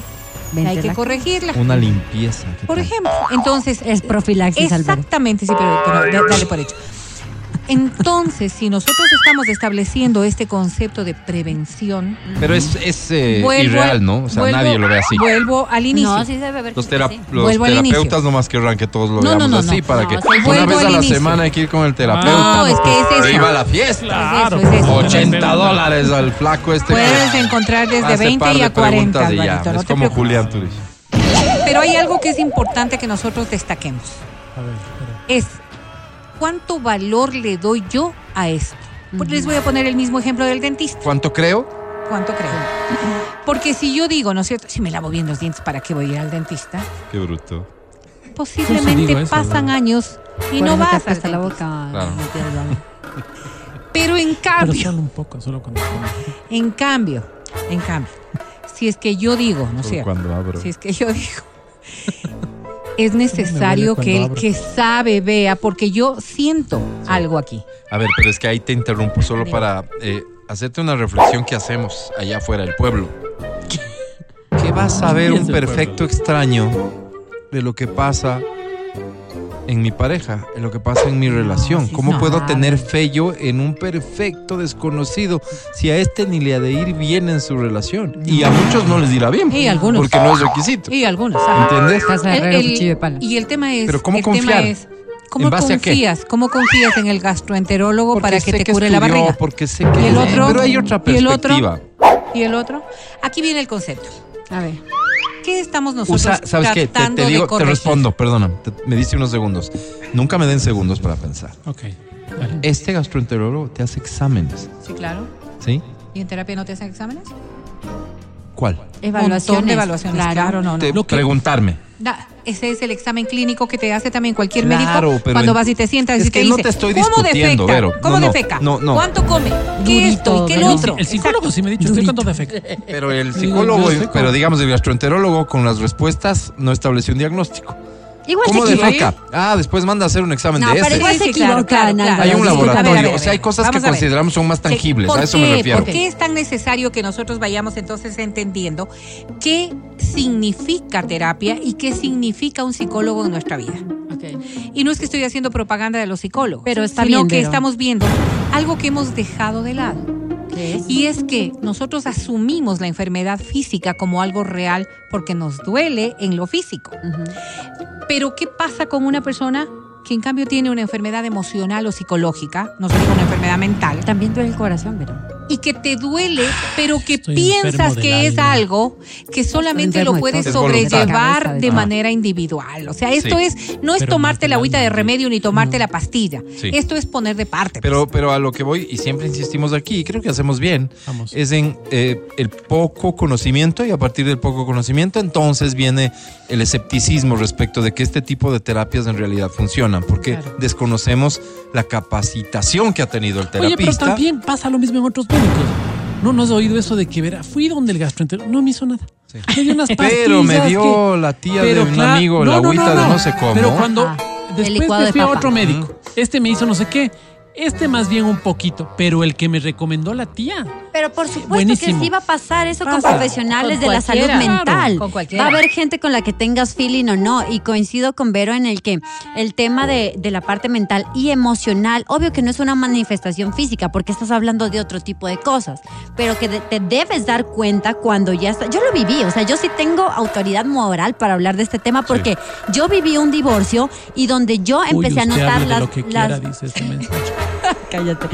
hay que corregirla. Una limpieza. Por ejemplo, entonces es profilaxis. Exactamente, sí, pero, dale por hecho. Entonces, si nosotros estamos estableciendo este concepto de prevención. Pero es, es eh, irreal, ¿no? O sea, nadie lo ve así. Vuelvo al inicio. No, sí debe ver los, tera los terapeutas nomás querrán que todos lo no, veamos no, no, así para que una vez a la semana hay que ir con el terapeuta. No, es que es eso. Iba a la fiesta. Claro. Es eso, 80 dólares al flaco este. Puedes encontrar desde 20 y a 40. Y ya. es como Julián Turis. Pero hay algo que es importante que nosotros destaquemos. A ver, es ¿cuánto valor le doy yo a esto? Pues les voy a poner el mismo ejemplo del dentista. ¿Cuánto creo? ¿Cuánto creo? *laughs* Porque si yo digo, ¿no es cierto? Si me lavo bien los dientes, ¿para qué voy a ir al dentista? Qué bruto. Posiblemente pasan años y no vas hasta la boca. *laughs* Pero en cambio. Pero solo un poco, solo cuando. En cambio, en cambio, si es que yo digo, ¿no es cierto? Cuando abro. Si es que yo digo es necesario que el que sabe vea, porque yo siento algo aquí. A ver, pero es que ahí te interrumpo solo para eh, hacerte una reflexión que hacemos allá afuera del pueblo. *laughs* ¿Qué va a saber un perfecto extraño de lo que pasa en mi pareja, en lo que pasa en mi relación. ¿Cómo puedo tener fe yo en un perfecto desconocido si a este ni le ha de ir bien en su relación? Y a muchos no les dirá bien. Y algunos. Porque no es requisito. Y algunos. ¿Entiendes? y el tema es. Pero ¿cómo el confiar? Tema es, ¿Cómo confías? ¿Cómo confías en el gastroenterólogo para que te cure la barriga? Porque sé que ¿Y el otro? Pero hay otra perspectiva. ¿Y el otro? Aquí viene el concepto. A ver. ¿Qué estamos nosotros Usa, ¿Sabes qué? Te, te digo, te respondo, perdona. me dice unos segundos. Nunca me den segundos para pensar. Ok. Este gastroenterólogo te hace exámenes. Sí, claro. ¿Sí? ¿Y en terapia no te hacen exámenes? ¿Cuál? Evaluaciones. de evaluaciones, claro, no, no. Preguntarme. Ese es el examen clínico que te hace también cualquier médico cuando vas y te sientas es y te que dice, no te estoy ¿cómo discutiendo, defecta? ¿Cómo no, defeca? No, no. ¿Cuánto come? ¿Qué esto? ¿Y qué lo otro? El psicólogo sí me ha dicho, estoy cuánto defecta. Pero el psicólogo, pero digamos el gastroenterólogo con las respuestas no estableció un diagnóstico. Igual ¿Cómo se defeca? Ah, después manda a hacer un examen no, de pero ese. igual se equivoca. Hay un laboratorio. o sea, hay cosas que consideramos son más tangibles. A eso me refiero. ¿Por qué es tan necesario que nosotros vayamos entonces entendiendo qué significa terapia y qué significa un psicólogo en nuestra vida? Okay. Y no es que estoy haciendo propaganda de los psicólogos, pero está sino bien, que estamos viendo algo que hemos dejado de lado. Y es que nosotros asumimos la enfermedad física como algo real porque nos duele en lo físico. Uh -huh. Pero ¿qué pasa con una persona que en cambio tiene una enfermedad emocional o psicológica, no diga una enfermedad mental? También duele el corazón, pero... Y que te duele, pero que Estoy piensas que alma. es algo que solamente lo puedes sobrellevar de manera individual. O sea, esto sí. es no es pero tomarte la agüita de remedio ni tomarte no. la pastilla. Sí. Esto es poner de parte. Pero, pero a lo que voy, y siempre insistimos aquí, y creo que hacemos bien, Vamos. es en eh, el poco conocimiento y a partir del poco conocimiento entonces viene el escepticismo respecto de que este tipo de terapias en realidad funcionan, porque claro. desconocemos la capacitación que ha tenido el terapista. Oye, pero también pasa lo mismo en otros médicos. No, no has oído eso de que verá, fui donde el gastroenterólogo, no me hizo nada. Sí. Me dio unas *laughs* pero me dio que, la tía de un claro, amigo no, la agüita no, no, de no sé cómo. Pero cuando Ah, después me fui a otro médico, este me hizo no sé qué, este más bien un poquito, pero el que me recomendó la tía. Pero por supuesto Buenísimo. que sí va a pasar eso Pasa. con profesionales Con de la salud mental. Claro, con cualquiera. Va a haber gente con la que tengas feeling o no. Y coincido con Vero en el que el tema de, de la parte mental y emocional, obvio que no es una manifestación física, porque estás hablando de otro tipo de cosas, pero que de- te debes dar cuenta cuando ya está. Yo lo viví, o sea, yo sí tengo autoridad moral para hablar de este tema, porque yo viví un divorcio y donde yo empecé Uy, a notar hable de las, lo que las- quiera, dice este mensaje. *laughs* Cállate.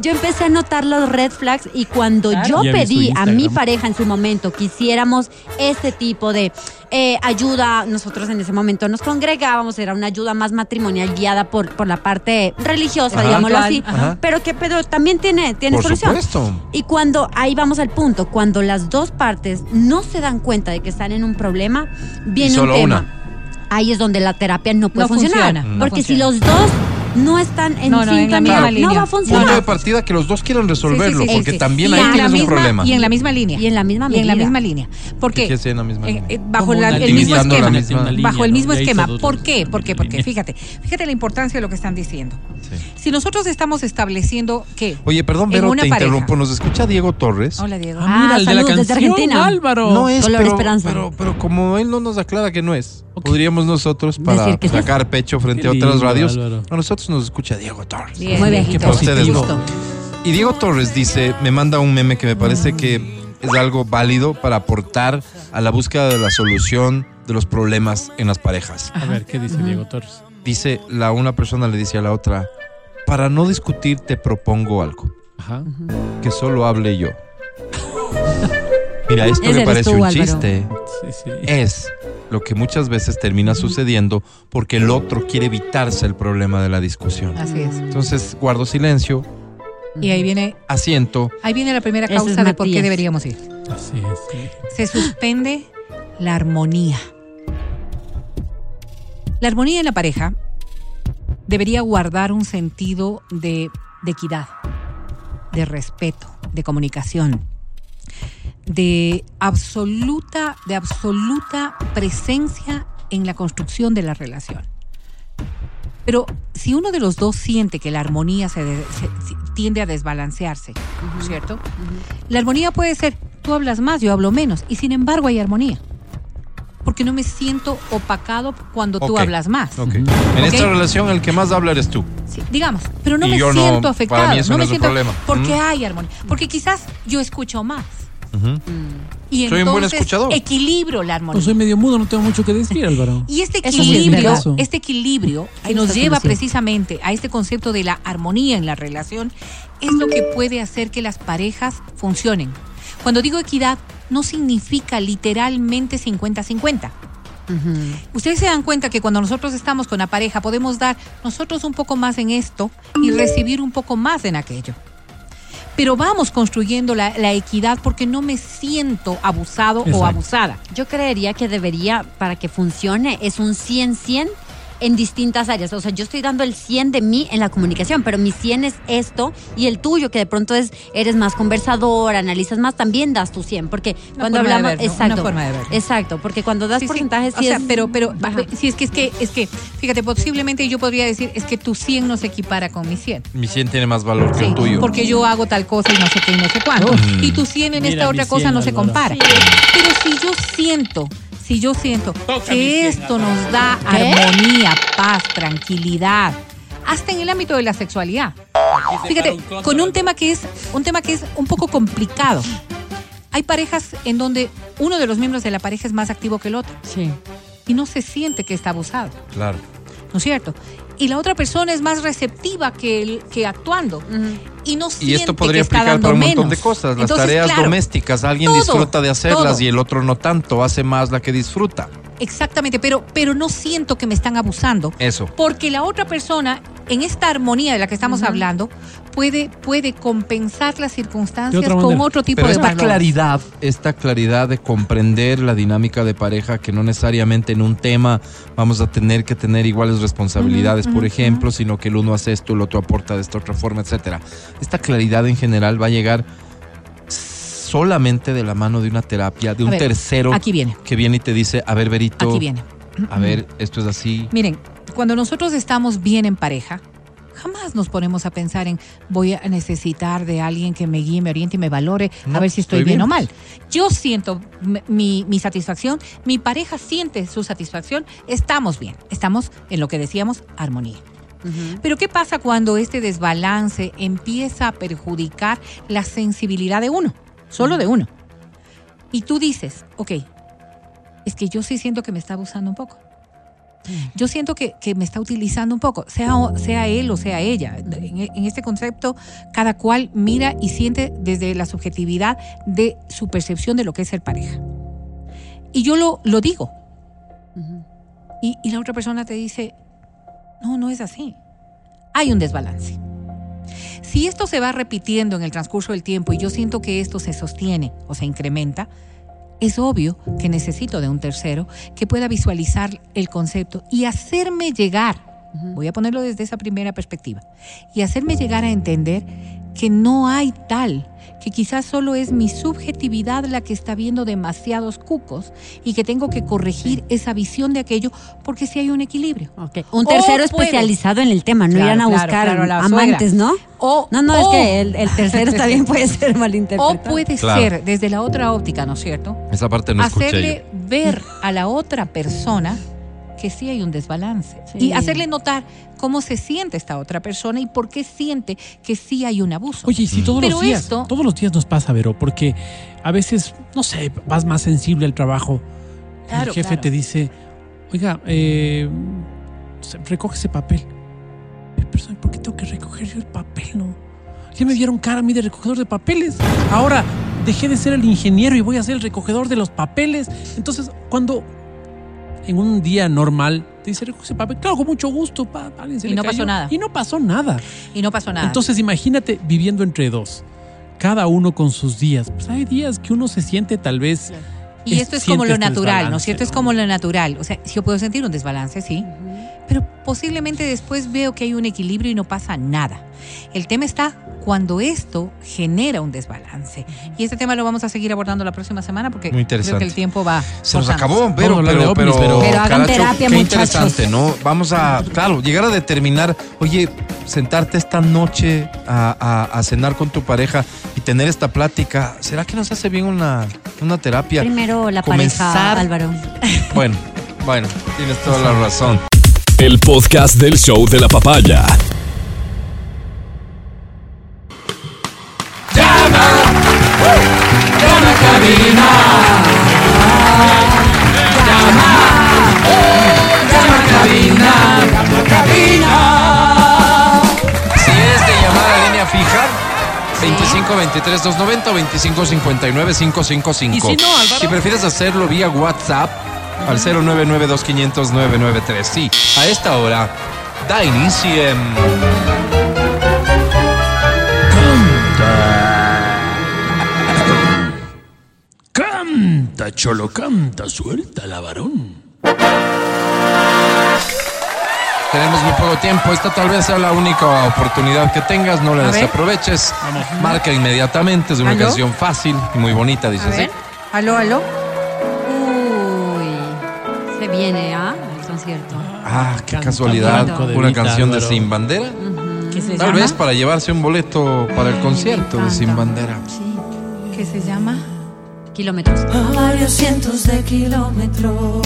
Yo empecé a notar los red flags y cuando Claro. yo pedí a mi pareja en su momento que hiciéramos este tipo de eh, ayuda, nosotros en ese momento nos congregábamos, era una ayuda más matrimonial guiada por, por la parte religiosa, Ajá. digámoslo así, Ajá. pero que pero también tiene, tiene Por solución. supuesto. Y cuando, ahí vamos al punto, cuando las dos partes no se dan cuenta de que están en un problema, viene un solo tema. una. Ahí es donde la terapia no puede No funcionar. funciona, no porque si los dos no están en No, no, en la sintonía, misma no línea. va a funcionar. Punto de partida que los dos quieran resolverlo, Sí, sí, sí, porque sí. también ahí tienes un problema. Y en la misma línea. Y en la misma Y en la medida. misma línea. ¿Por ¿Qué qué? quiere decir en la misma Eh, línea? eh, bajo la- el mismo esquema. misma- Una línea, bajo el mismo esquema. ¿Por qué? ¿Por qué? Porque fíjate, fíjate la importancia de lo que están diciendo. Sí. Si nosotros estamos estableciendo que Oye, perdón, una te pareja- interrumpo. Nos escucha Diego Torres. Hola Diego. Ah, mira, Ah, el de la desde canción, Argentina. Álvaro. No es, Color pero, Esperanza. pero, pero como él no nos aclara que no es, podríamos nosotros, para sacar pecho frente a otras radios, Álvaro. a nosotros nos escucha Diego Torres. Bien, Muy bien. Ustedes no. Y Diego Torres dice, me manda un meme que me parece que es algo válido para aportar a la búsqueda de la solución de los problemas en las parejas. A ver, ¿qué dice Diego Torres? Dice, la una persona le dice a la otra, para no discutir te propongo algo, Ajá. que solo hable yo. Mira, esto Ese me parece tú, un Álvaro. chiste. Sí, sí. Es lo que muchas veces termina sucediendo porque el otro quiere evitarse el problema de la discusión. Así es. Entonces guardo silencio, Y ahí viene, asiento, ahí viene la primera es causa de por qué deberíamos ir. Así es, sí. Se suspende la armonía. La armonía en la pareja debería guardar un sentido de, de equidad, de respeto, de comunicación, de absoluta, de absoluta presencia en la construcción de la relación. Pero si uno de los dos siente que la armonía se, de- se- se- tiende a desbalancearse, ¿cierto? La armonía puede ser, tú hablas más, yo hablo menos, y sin embargo hay armonía. porque no me siento opacado cuando tú hablas más. En esta relación el que más habla eres tú. Sí, digamos, pero no me siento afectado. no, me siento problema. Porque hay armonía. Porque quizás yo escucho más. Y soy un buen escuchador. Equilibro la armonía. Pues soy medio mudo, no tengo mucho que decir, *laughs* Álvaro. Y este equilibrio, este equilibrio que nos lleva precisamente a este concepto de la armonía en la relación, es lo que puede hacer que las parejas funcionen. Cuando digo equidad, no significa literalmente 50-50. Ustedes se dan cuenta que cuando nosotros estamos con la pareja podemos dar nosotros un poco más en esto y recibir un poco más en aquello pero vamos construyendo la, equidad porque no me siento abusado o abusada. Yo creería que debería, para que funcione, es un 100-100 en distintas áreas. O sea, yo estoy dando el 100 de mí en la comunicación, pero mi 100 es esto y el tuyo, que de pronto es, eres más conversador, analizas más, también das tu 100. Porque cuando hablamos. exacto. forma de Exacto, porque cuando das porcentajes. Sí, pero, pero si es que, es que, es que, fíjate, posiblemente yo podría decir, es que tu 100 no se equipara con mi 100. Mi 100 tiene más valor que el tuyo. Porque yo hago tal cosa y no sé qué y no sé cuándo. Y tu 100 en esta otra cosa no se compara. Pero si yo siento si yo siento que esto nos da armonía, paz, tranquilidad, hasta en el ámbito de la sexualidad. Fíjate, con un tema que es un tema que es un poco complicado. Hay parejas en donde uno de los miembros de la pareja es más activo que el otro. Sí. Y no se siente que está abusado. Claro. ¿No es cierto? Y la otra persona es más receptiva que, el, que actuando. Y no siente Y esto podría explicar por un montón de cosas. Las tareas domésticas, alguien disfruta de hacerlas y el otro no tanto, hace más la que disfruta. Exactamente, pero, pero no siento que me están abusando. Eso. Porque la otra persona, en esta armonía de la que estamos hablando, puede, puede compensar las circunstancias con otro tipo pero de esta claridad, esta claridad de comprender la dinámica de pareja, que no necesariamente en un tema vamos a tener que tener iguales responsabilidades, por ejemplo, sino que el uno hace esto, el otro aporta de esta otra forma, etcétera. Esta claridad en general va a llegar solamente de la mano de una terapia, de un tercero aquí viene. que viene y te dice, a ver, Verito, aquí viene. a ver, esto es así. Miren, cuando nosotros estamos bien en pareja, jamás nos ponemos a pensar en voy a necesitar de alguien que me guíe, me oriente y me valore a ver si estoy, bien, o mal. Yo siento mi, mi, satisfacción, mi pareja siente su satisfacción, estamos bien, estamos en lo que decíamos armonía. Pero ¿qué pasa cuando este desbalance empieza a perjudicar la sensibilidad de uno? Solo de uno. Y tú dices, ok, es que yo sí siento que me está abusando un poco. Yo siento que, me está utilizando un poco, sea, sea él o sea ella. En, este concepto, cada cual mira y siente desde la subjetividad de su percepción de lo que es ser pareja. Y yo lo, lo digo. y, y la otra persona te dice, no, no es así. Hay un desbalance. Si esto se va repitiendo en el transcurso del tiempo y yo siento que esto se sostiene o se incrementa, es obvio que necesito de un tercero que pueda visualizar el concepto y hacerme llegar, voy a ponerlo desde esa primera perspectiva, y hacerme llegar a entender que no hay tal que quizás solo es mi subjetividad la que está viendo demasiados cucos y que tengo que corregir esa visión de aquello porque si hay un equilibrio. Un tercero especializado en el tema, no irán a buscar amantes, ¿no? O, no, no, es que el, tercero también puede ser malinterpretado. O puede ser desde la otra óptica, ¿no es cierto? Esa parte no Hacerle ver a la otra persona que sí hay un desbalance y hacerle notar cómo se siente esta otra persona y por qué siente que sí hay un abuso. Oye, si todos los días, todos los días nos pasa, Vero, porque a veces, no sé, vas más sensible al trabajo. el jefe te dice, oiga, eh, recoge ese papel. Pero, ¿por qué tengo que recoger yo el papel? No? Ya me vieron cara a mí de recogedor de papeles. Ahora dejé de ser el ingeniero y voy a ser el recogedor de los papeles. Entonces, cuando en un día normal te dice, recoge papel, claro, con mucho gusto, pa, y no pasó nada. Y no pasó nada. Y no pasó nada. Entonces imagínate viviendo entre dos, cada uno con sus días. Pues hay días que uno se siente tal vez... Y esto es como lo natural, ¿no es cierto? Es como lo natural. O sea, si yo puedo sentir un desbalance, sí. Pero posiblemente después veo que hay un equilibrio y no pasa nada. El tema está cuando esto genera un desbalance. Y este tema lo vamos a seguir abordando la próxima semana porque creo que el tiempo va. Se nos acabó, pero, pero, pero, pero, hagan terapia, qué interesante, ¿no? Vamos a, claro, llegar a determinar, oye, sentarte esta noche a, a cenar con tu pareja y tener esta plática, ¿será que nos hace bien una una terapia. Primero la Comenzar- pareja, Álvaro. *laughs* Bueno, bueno, tienes toda la razón. El podcast del show de la papaya. Si es de llamada a línea fija, 25 23 290 o 25 59 555. Y si no, Álvaro. Si prefieres hacerlo vía WhatsApp, al 099 2500 993. Sí, a esta hora da inicio. Canta, cholo, canta, suelta la varón. Tenemos muy poco tiempo. Esta tal vez sea la única oportunidad que tengas. No la desaproveches. Marca inmediatamente. Es una ¿Aló? canción fácil y muy bonita, dice así. Aló, aló. Uy, se viene, ¿ah? El concierto. Ah, qué Canta casualidad. Blanco de Una Vita, canción de Álvaro. Sin Bandera. ¿Qué se Tal llama? vez para llevarse un boleto para el concierto de Sin Bandera. Sí, ¿Qué se llama? Kilómetros. A varios cientos de kilómetros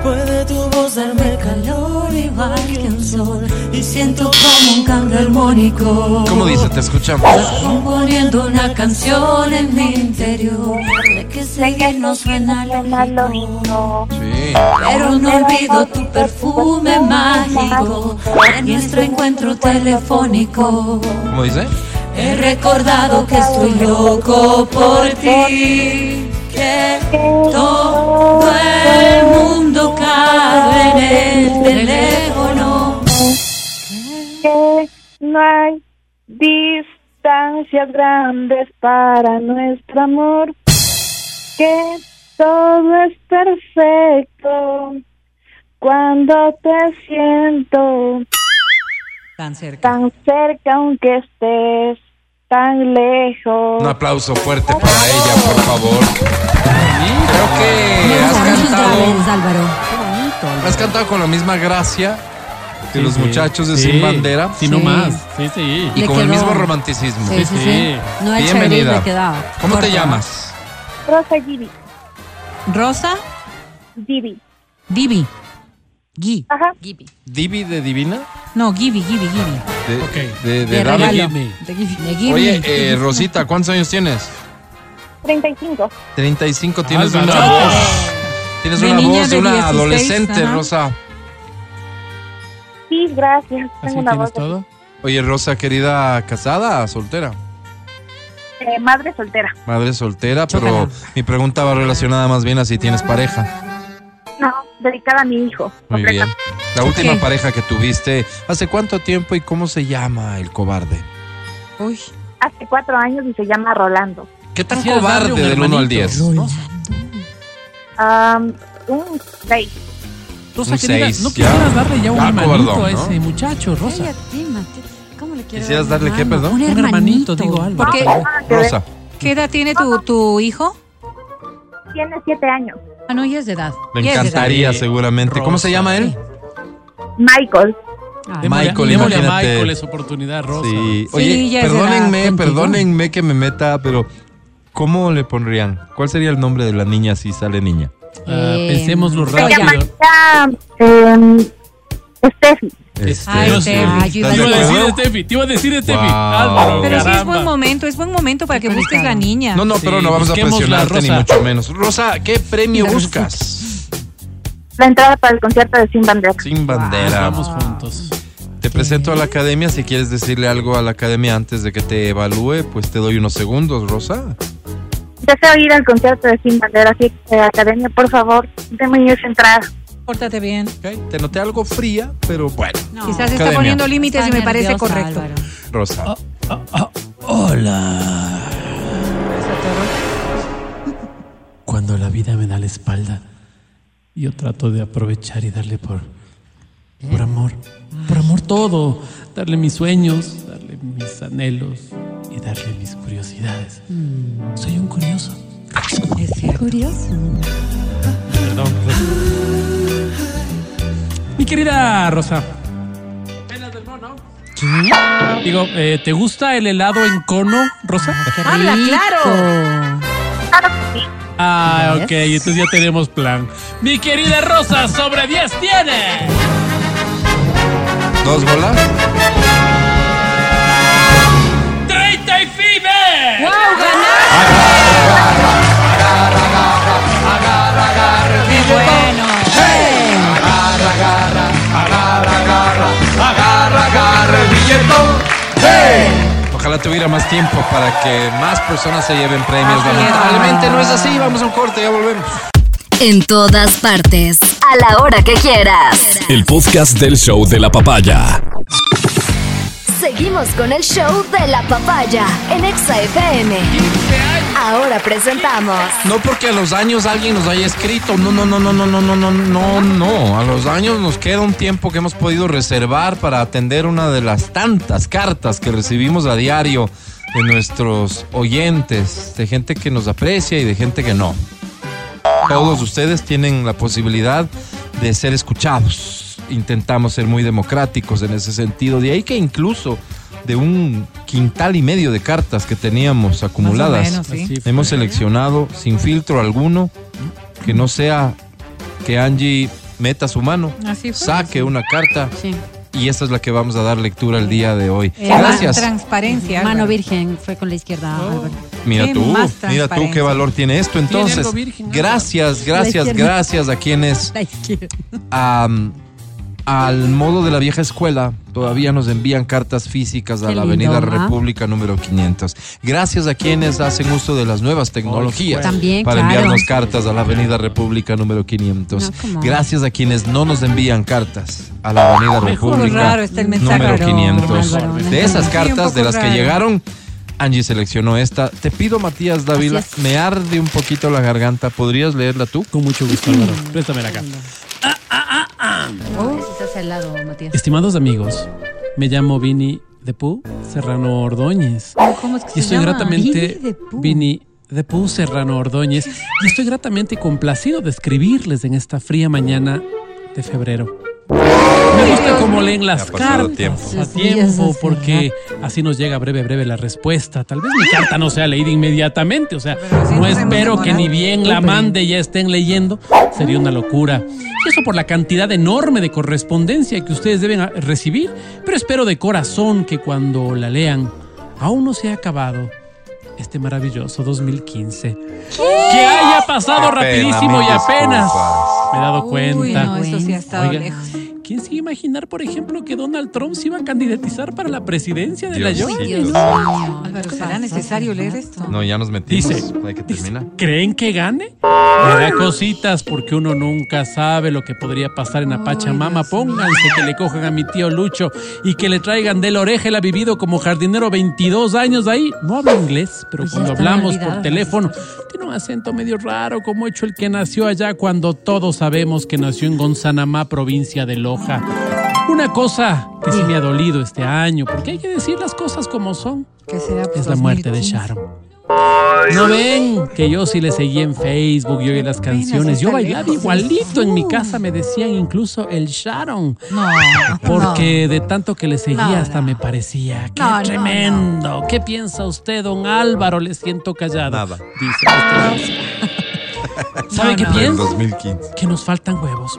puede tu voz darme calor igual que un sol y siento como un cambio armónico. ¿Cómo dice? Te escuchamos. Componiendo una canción en mi interior de que sé que no suena lo mismo. Sí. Pero no olvido tu perfume mágico en nuestro encuentro telefónico. ¿Cómo dice? He recordado que estoy loco por ti, que todo el mundo cabe en el teléfono. que no hay distancias grandes para nuestro amor, que todo es perfecto cuando te siento Tan cerca. tan cerca aunque estés tan lejos. Un aplauso fuerte para ella, por favor. Creo que has cantado, has cantado con la misma gracia que Sí, los sí. muchachos de Sí, Sin Bandera Sí, no Sí. más. Sí, sí. y Le con el mismo romanticismo. Sí, sí, sí. Sí. No Bienvenida. quedaba. ¿Cómo te llamas? Rosa Gibi, Rosa, Gibi. Divi. Gui. Ajá, Gibi. ¿Divi de Divina? No, Gibi, Gibi, Gibi. De, Ok. de, de De regalo. Gibi. Oye, eh, Rosita, ¿cuántos años tienes? 35. 35. Tienes Álvaro. una voz. Tienes De una voz de de una 16, adolescente, ajá. Rosa. Sí, gracias. ¿Así Tengo una voz de todo? Oye, Rosa, querida, ¿casada, soltera? eh, madre soltera. Madre soltera, pero Chócala. mi pregunta va relacionada más bien a si tienes pareja. No, dedicada a mi hijo. Muy bien. La última pareja que tuviste, ¿hace cuánto tiempo y cómo se llama el cobarde? Uy. Hace cuatro años y se llama Rolando. ¿Qué tan cobarde un del 1 al hermanito, 10? Rosa, Am, un seis. Rosa, Un querida, seis, no ya. quisieras darle ya un Ya, hermanito cobardón, a ¿no? ese muchacho, Rosa. Cállate. ¿Cómo le quiero ¿Quisieras darle qué, perdón? Un Un hermanito, digo, Álvaro. ¿Por qué? Nada que ver. Rosa, ¿Qué edad tiene tu, tu hijo? Tiene siete años. Ah, no, ya es de edad. le Ya es de edad. encantaría seguramente. ¿Cómo se llama él? Michael. Ay, Démosle- Michael, démosle a imagínate. Michael esa oportunidad, Rosa. Sí. Sí, Oye, ya es de perdónenme, perdónenme que me meta, pero ¿cómo le pondrían? ¿Cuál sería el nombre de la niña si sale niña? Ah, Eh, pensémoslo Se rápido. Steffi. Este, Ay, Yo Steffi. sé. Ay, yo ¿Estás Te de iba a decir? Steffi, te iba a decir Steffi. Wow. Álvaro, Pero sí es caramba. buen momento, es buen momento para que busques la niña. No, no, pero no vamos a presionarte ni mucho menos. Rosa, ¿qué premio La buscas? La entrada para el concierto de Sin Bandera. Sin bandera. Vamos juntos. Te presento a la academia. Si quieres decirle algo a la academia antes de que te evalúe, pues te doy unos segundos, Rosa. Deseo ir al concierto de Sin Bandera, así que Academia, por favor, déme esa entrada. Pórtate bien. Ok, Te noté algo fría, pero bueno. no. Quizás está Academia. poniendo límites Está y me parece correcto. Álvaro. Rosa. Hola. Cuando la vida me da la espalda, yo trato de aprovechar y darle por, por amor. Por amor todo. Darle mis sueños, darle mis anhelos y darle mis curiosidades. Soy un curioso. Es cierto. Curioso. Perdón. Mi querida Rosa. Pelas del mono. Digo, eh, ¿te gusta el helado en cono, Rosa? ¡Habla claro! Sí. Ah, ok, entonces ya tenemos plan. Mi querida Rosa, sobre 10 tiene. ¿Dos bolas? 30 y FIBE. ¡Wow, ganaste! Ojalá tuviera más tiempo para que más personas se lleven premios. Lamentablemente no es así. Vamos a un corte, ya volvemos. En todas partes, a la hora que quieras. El podcast del show de la papaya. Seguimos con el show de la papaya en Exa FM. Ahora presentamos No porque a los años alguien nos haya escrito, no, no, no, no, no, no, no, no, no, no. A los años nos queda un tiempo que hemos podido reservar para atender una de las tantas cartas que recibimos a diario de nuestros oyentes, de gente que nos aprecia y de gente que no. Todos ustedes tienen la posibilidad de ser escuchados. Intentamos ser muy democráticos en ese sentido. De ahí que incluso de un quintal y medio de cartas que teníamos acumuladas, menos, sí. Hemos seleccionado sin filtro alguno que no sea que Angie meta su mano, Así fue. saque una carta Sí. y esa es la que vamos a dar lectura el día de hoy. Eh, Gracias. Transparencia. Mano virgen fue con la izquierda. Álvaro. Mira Qué tú, mira tú qué valor tiene esto. Entonces, gracias, gracias, gracias a quienes *laughs* La izquierda. am, al modo de la vieja escuela todavía nos envían cartas físicas a Qué la lindo, Avenida ¿ah? República número 500. Gracias a quienes hacen uso de las nuevas tecnologías También, para claro. enviarnos cartas a la Avenida República número 500. No, ¿cómo? Gracias a quienes no nos envían cartas a la Avenida Mejor República raro está el mensaje. número Raro, 500. Álvaro, una De esas cartas de las que llegaron Angie seleccionó esta. Te pido, Matías Dávila, me arde un poquito la garganta. ¿Podrías leerla tú? Con mucho gusto, Álvaro. Préstamela acá. Necesitas al Matías. Estimados amigos, me llamo Vini de Pú Serrano Ordóñez. ¿Cómo es que Y se estoy llama? gratamente Vini de Pú. Vini de Pú Serrano Ordóñez. Y estoy gratamente complacido de escribirles en esta fría mañana de febrero. Me gusta cómo leen las cartas. tiempo. a tiempo porque así nos llega breve breve la respuesta. Tal vez mi carta no sea leída inmediatamente, o sea, no espero que ni bien la mande y ya estén leyendo, sería una locura. Y eso por la cantidad enorme de correspondencia que ustedes deben a- recibir, pero espero de corazón que cuando la lean aún no se ha acabado este maravilloso 2015. Que haya pasado Qué rapidísimo y apenas disculpas. me he dado Uy, cuenta. no, eso sí ha estado Oiga, lejos. ¿Quién se iba a imaginar, por ejemplo, que Donald Trump se iba a candidatizar para la presidencia de la Diosito. Georgia? Dios No. Álvaro, ¿Qué ¿será necesario leer esto? No, ya nos metimos. Dice, Hay que terminar. ¿Creen que gane? Me da cositas porque uno nunca sabe lo que podría pasar en la Pachamama. Pónganse que le cojan a mi tío Lucho y que le traigan de la oreja. Él ha vivido como jardinero 22 años ahí. No habla inglés, pero Pues cuando hablamos por teléfono, tiene un acento medio raro, como hecho el que nació allá cuando todos sabemos que nació en Gonzanamá, provincia de Una cosa que sí me ha dolido este año, porque hay que decir las cosas como son ¿Qué será? es la muerte de 2015. Sharon. No ven que yo sí le seguí en Facebook, yo oí las canciones, yo bailaba igualito en mi casa, me decían incluso el Sharon, No, porque de tanto que le seguía No, hasta no. me parecía, qué No, no, tremendo, ¿qué piensa usted, don Álvaro? Le siento callado. Nada. Dice *laughs* ¿Sabe No, qué pienso? 2015. Que nos faltan huevos.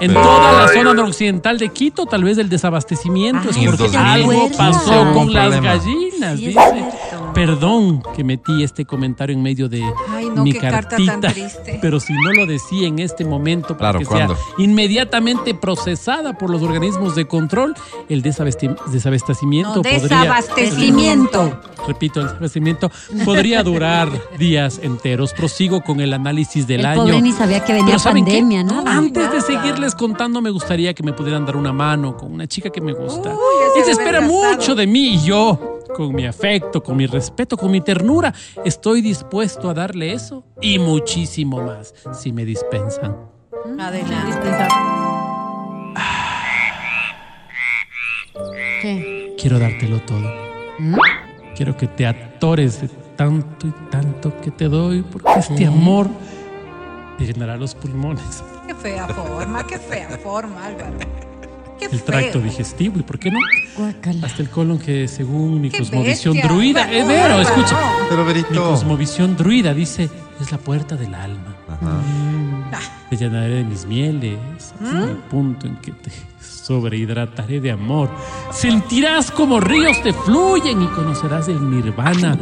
En toda la zona noroccidental de Quito, tal vez el desabastecimiento es Ay, porque algo ¿recuerdas? pasó con las gallinas, Sí, es dice. Perdón que metí este comentario en medio de Ay, no, mi qué carta cartita, tan triste. pero si no lo decía en este momento para Claro, que ¿cuándo? sea inmediatamente procesada por los organismos de control, el desabastecimiento no, podría desabastecimiento. repito, el desabastecimiento podría durar *laughs* días enteros. Prosigo con el análisis del El año. pobre ni sabía que venía pandemia, nada. Antes de seguirles contando, me gustaría que me pudieran dar una mano con una chica que me gusta. Uy, ya se espera mucho de mí y yo, con mi afecto, con mi respeto, con mi ternura, estoy dispuesto a darle eso y muchísimo más si me dispensan. Adelante. ¿Qué? Quiero dártelo todo. ¿Mm? Quiero que te atores de tanto y tanto que te doy, porque este amor te llenará los pulmones. Qué fea forma, qué fea forma, Álvaro. Qué el tracto feo. digestivo. ¿Y por qué no? Hasta el colon que según mi Qué cosmovisión bestia. druida. Es vero, escucha. Pero Mi Berito. cosmovisión druida dice, es la puerta del alma. Ajá. Te llenaré de mis mieles hasta el punto en que te sobrehidrataré de amor. Sentirás como ríos te fluyen y conocerás el nirvana.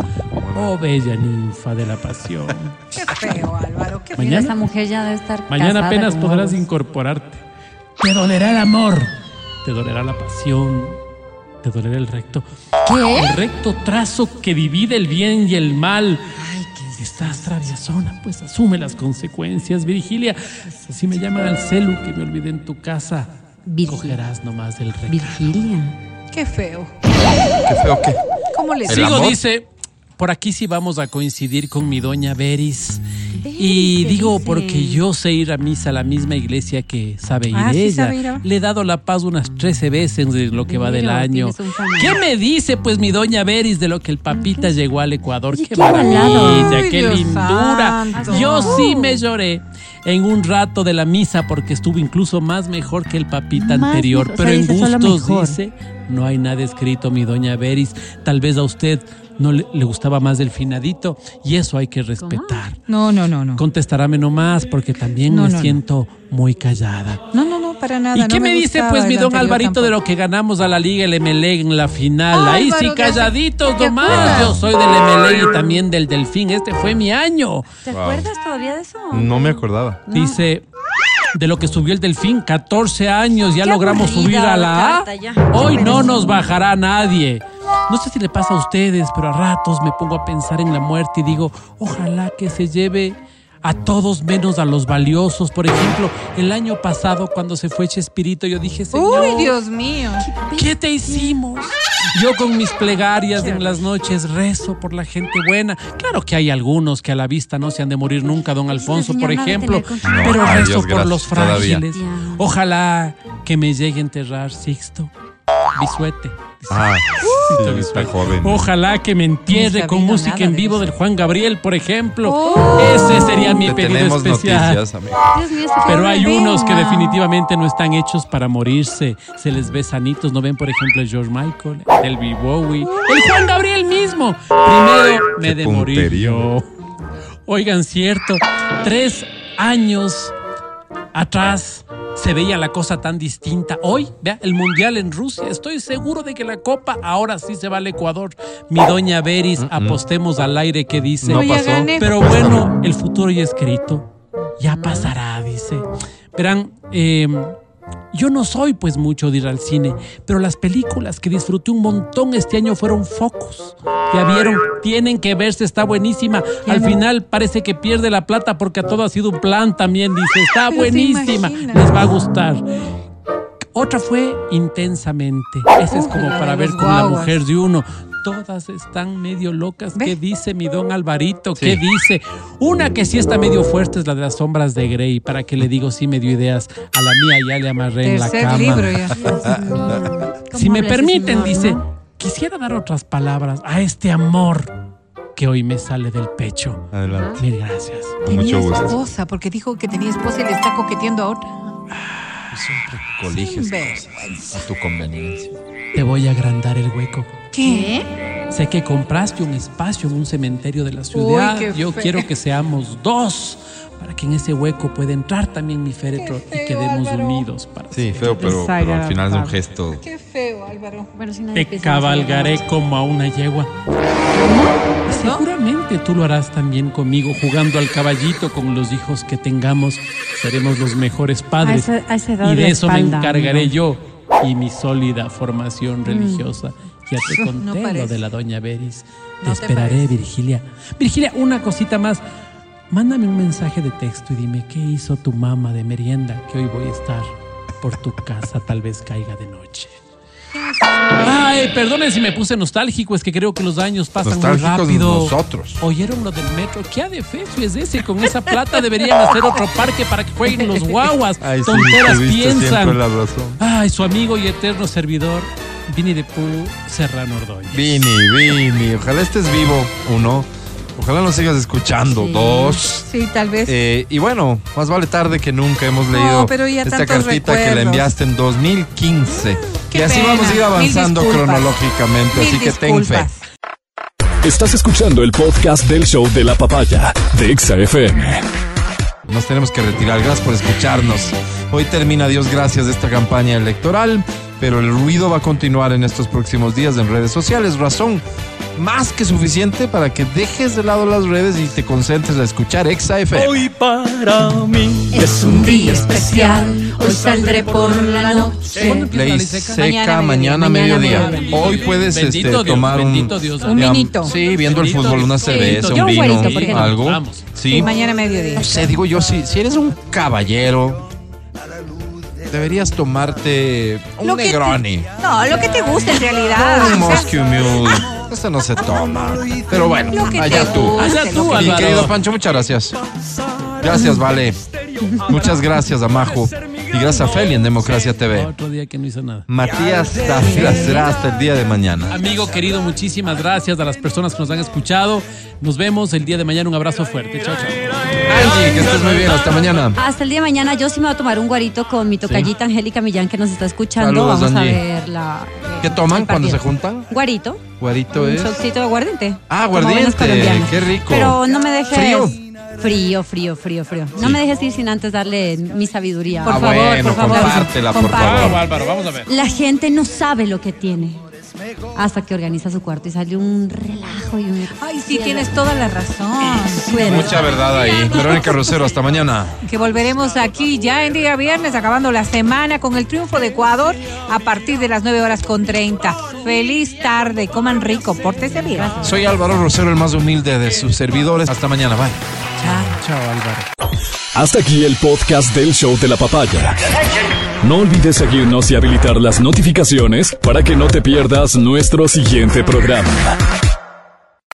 Oh, bella ninfa de la pasión. Qué feo, Álvaro. Qué Mañana- Esa mujer ya debe estar Mañana apenas podrás incorporarte. Te dolerá el amor. Te dolerá la pasión. Te dolerá el recto. ¿Qué? El recto trazo que divide el bien y el mal. Si estás traviesona, pues asume las consecuencias, Virgilia. Así me llaman al celu que me olvidé en tu casa. Virgil- Cogerás nomás del recto. Virgilia. Qué feo. Qué feo que. ¿Cómo le Sigo, amor. dice, por aquí sí vamos a coincidir con mi doña Beris. Y ¿qué digo dice? porque yo sé ir a misa a la misma iglesia que sabe ir Ah, ¿sí ella. sabe ir a- Le he dado la paz unas 13 veces en lo que va del año. ¿Qué me dice pues mi doña Beris de lo que el papita llegó al Ecuador? Oye, ¡Qué maravilla! ¡Qué lindura! santo. Yo sí me lloré en un rato de la misa porque estuvo incluso más mejor que el papita Más anterior. mejor, o Pero sea, en gustos dice, no hay nada escrito, mi doña Beris. Tal vez a usted no le, le gustaba más el finadito y eso hay que respetar. No, no, no, no. Contestarame nomás porque también No, me no, no. siento muy callada. No, no, no, para nada. ¿Y no qué me, dice pues mi don Alvarito de lo que ganamos a la Liga el MLE en la final? Ahí Álvaro, sí ¿te- calladitos nomás. Yo soy del MLE y también del Delfín. Este fue mi año. ¿Te acuerdas todavía de eso? No me acordaba. Dice de lo que subió el Delfín, 14 años, ya Qué logramos subir a la la A. Hoy no nos bajará nadie. No sé si le pasa a ustedes, pero a ratos me pongo a pensar en la muerte y digo, ojalá que se lleve a todos menos a los valiosos. Por ejemplo, el año pasado cuando se fue Chespirito, yo dije, Señor, Uy, Dios mío. ¿Qué te hicimos? Yo con mis plegarias en las noches rezo por la gente buena. Claro que hay algunos que a la vista no se han de morir nunca, don Alfonso, por ejemplo. Pero rezo por los frágiles. Ojalá que me llegue a enterrar Sixto. Bisuete. Ah, sí, está joven. Ojalá que me entierre con música en vivo del Juan Gabriel, por ejemplo. Oh. Ese sería mi Te pedido especial. noticias, amigo. Dios mío, Pero hay unos que definitivamente no están hechos para morirse. Se les ve sanitos. ¿No ven, por ejemplo, el George Michael, el B. Bowie, el Juan Gabriel mismo? Primero me de morir yo. Oigan, cierto, tres años atrás se veía la cosa tan distinta. Hoy, vea, el Mundial en Rusia. Estoy seguro de que la Copa ahora sí se va al Ecuador. Mi doña Beris, apostemos al aire que dice. No pasó. Pero bueno, el futuro ya escrito. Ya pasará, dice. Verán, eh, yo no soy pues mucho de ir al cine, pero las películas que disfruté un montón este año fueron Focus. Ya vieron, tienen que verse, está buenísima. Al final parece que pierde la plata porque a todo ha sido un plan también, dice. Está *laughs* Pero buenísima, les va a gustar. Otra fue intensamente. Esa es como para ver con la mujer de uno. Todas están medio locas. ¿Ve? ¿Qué dice mi don Alvarito? ¿Qué Sí. dice? Una que sí está medio fuerte es la de las sombras de Grey. Para que le digo, sí me dio ideas. A la mía ya le amarré en la cama. libro ya. *laughs* Si me permiten, señor, dice, no? quisiera dar otras palabras a este amor que hoy me sale del pecho. Adelante. Mil gracias. Con Tenía mucho gusto. esposa, porque dijo que tenía esposa y le está coqueteando a otra. Siempre coliges Sinvergüenza. a tu conveniencia. Te voy a agrandar el hueco. ¿Qué? Sé que compraste un espacio en un cementerio de la ciudad. qué Yo feo. quiero que seamos dos para que en ese hueco pueda entrar también mi féretro Qué y feo, quedemos Álvaro. unidos para Sí, siempre. feo, pero, pero al final es un gesto. Qué feo, Álvaro. Bueno, si nadie Te cabalgaré como a una yegua. Y Seguramente tú lo harás también conmigo, jugando al caballito con los hijos que tengamos. Seremos los mejores padres. A esa- a esa y de la eso me espalda, encargaré amigo. yo y mi sólida formación religiosa. Ya te *laughs* No conté lo parece. de la doña Beris. Te No te esperaré, parece. Virgilia. Virgilia, una cosita más. Mándame un mensaje de texto y dime qué hizo tu mamá de merienda, que hoy voy a estar por tu casa, tal vez caiga de noche. Ay, perdonen si me puse nostálgico, es que creo que los años pasan muy Nostálgicos rápido. nosotros. ¿Oyeron lo del metro? ¿Qué adefesio es ese? Con esa plata deberían hacer otro parque para que jueguen los guaguas. *laughs* Ay, sí, Tonteras siempre piensan. la razón. Ay, su amigo y eterno servidor, Vini de Pú, Serrano Ordóñez. Vini, Vini. Ojalá estés vivo, uno. Ojalá nos sigas escuchando. Sí. Dos. Sí, tal vez. Eh, y bueno, más vale tarde que nunca hemos No, leído pero ya esta cartita que la recuerdos. enviaste en 2015. qué y así pena. vamos a ir avanzando cronológicamente, Mil así que ten fe. Estás escuchando el podcast del show de la papaya de Exa FM. Nos tenemos que retirar. Gracias por escucharnos. Hoy termina Dios gracias esta campaña electoral, pero el ruido va a continuar en estos próximos días en redes sociales. Razón más que suficiente para que dejes de lado las redes y te concentres a escuchar Exa FM. Hoy para mí Es un día especial, hoy saldré por la noche. Ley seca, mañana, Mañana mediodía. mediodía. Hoy puedes este, Dios, tomar un, Dios. Un digamos, vinito. Sí, viendo el fútbol, una cerveza, un un vino, güerito, ¿por qué no? algo. Vamos. Sí. Sí, mañana mediodía. No sé, digo yo, si, si eres un caballero, deberías tomarte un Lo que te- Negroni. No, lo que te gusta en realidad. Un Moscow Mule. Eso no se toma. Pero bueno, allá tú. Allá tú, Mi querido Pancho, muchas gracias. Gracias, Vale. Muchas gracias a Majo. Y gracias a Feli en Democracia TV. Otro día que no hizo nada. Matías será hasta el día de mañana. Amigo querido, muchísimas gracias a las personas que nos han escuchado. Nos vemos el día de mañana. Un abrazo fuerte. Chao, chao. Angie, que estés muy bien. Hasta mañana. Hasta el día de mañana yo sí me voy a tomar un guarito con mi tocallita Angélica Millán que nos está escuchando. Saludos, Vamos Angie. a ver la... eh, ¿Qué toman cuando se juntan? Guarito. Guarito Un es. shotcito de aguardiente. Ah, aguardiente. Qué rico. Pero no me dejes... Frío. Frío, frío, frío, frío. No me dejes ir sin antes darle mi sabiduría. Ah, Por favor, bueno, por favor. compártela, por favor. Vamos, Álvaro, vamos a ver. La gente no sabe lo que tiene hasta que organiza su cuarto y sale un relajo y un... Ay, sí, tienes toda la razón. Bueno, Mucha verdad ahí. Verónica Rosero, hasta mañana. Que volveremos aquí ya en día viernes, acabando la semana con el triunfo de Ecuador a partir de las 9 horas con 30. Feliz tarde, coman rico, pórtese bien. Soy Álvaro Rosero, el más humilde de sus servidores. Hasta mañana. Bye. Chao, Álvaro. Hasta aquí el podcast del show de la papaya. No olvides seguirnos y habilitar las notificaciones para que no te pierdas nuestro siguiente programa.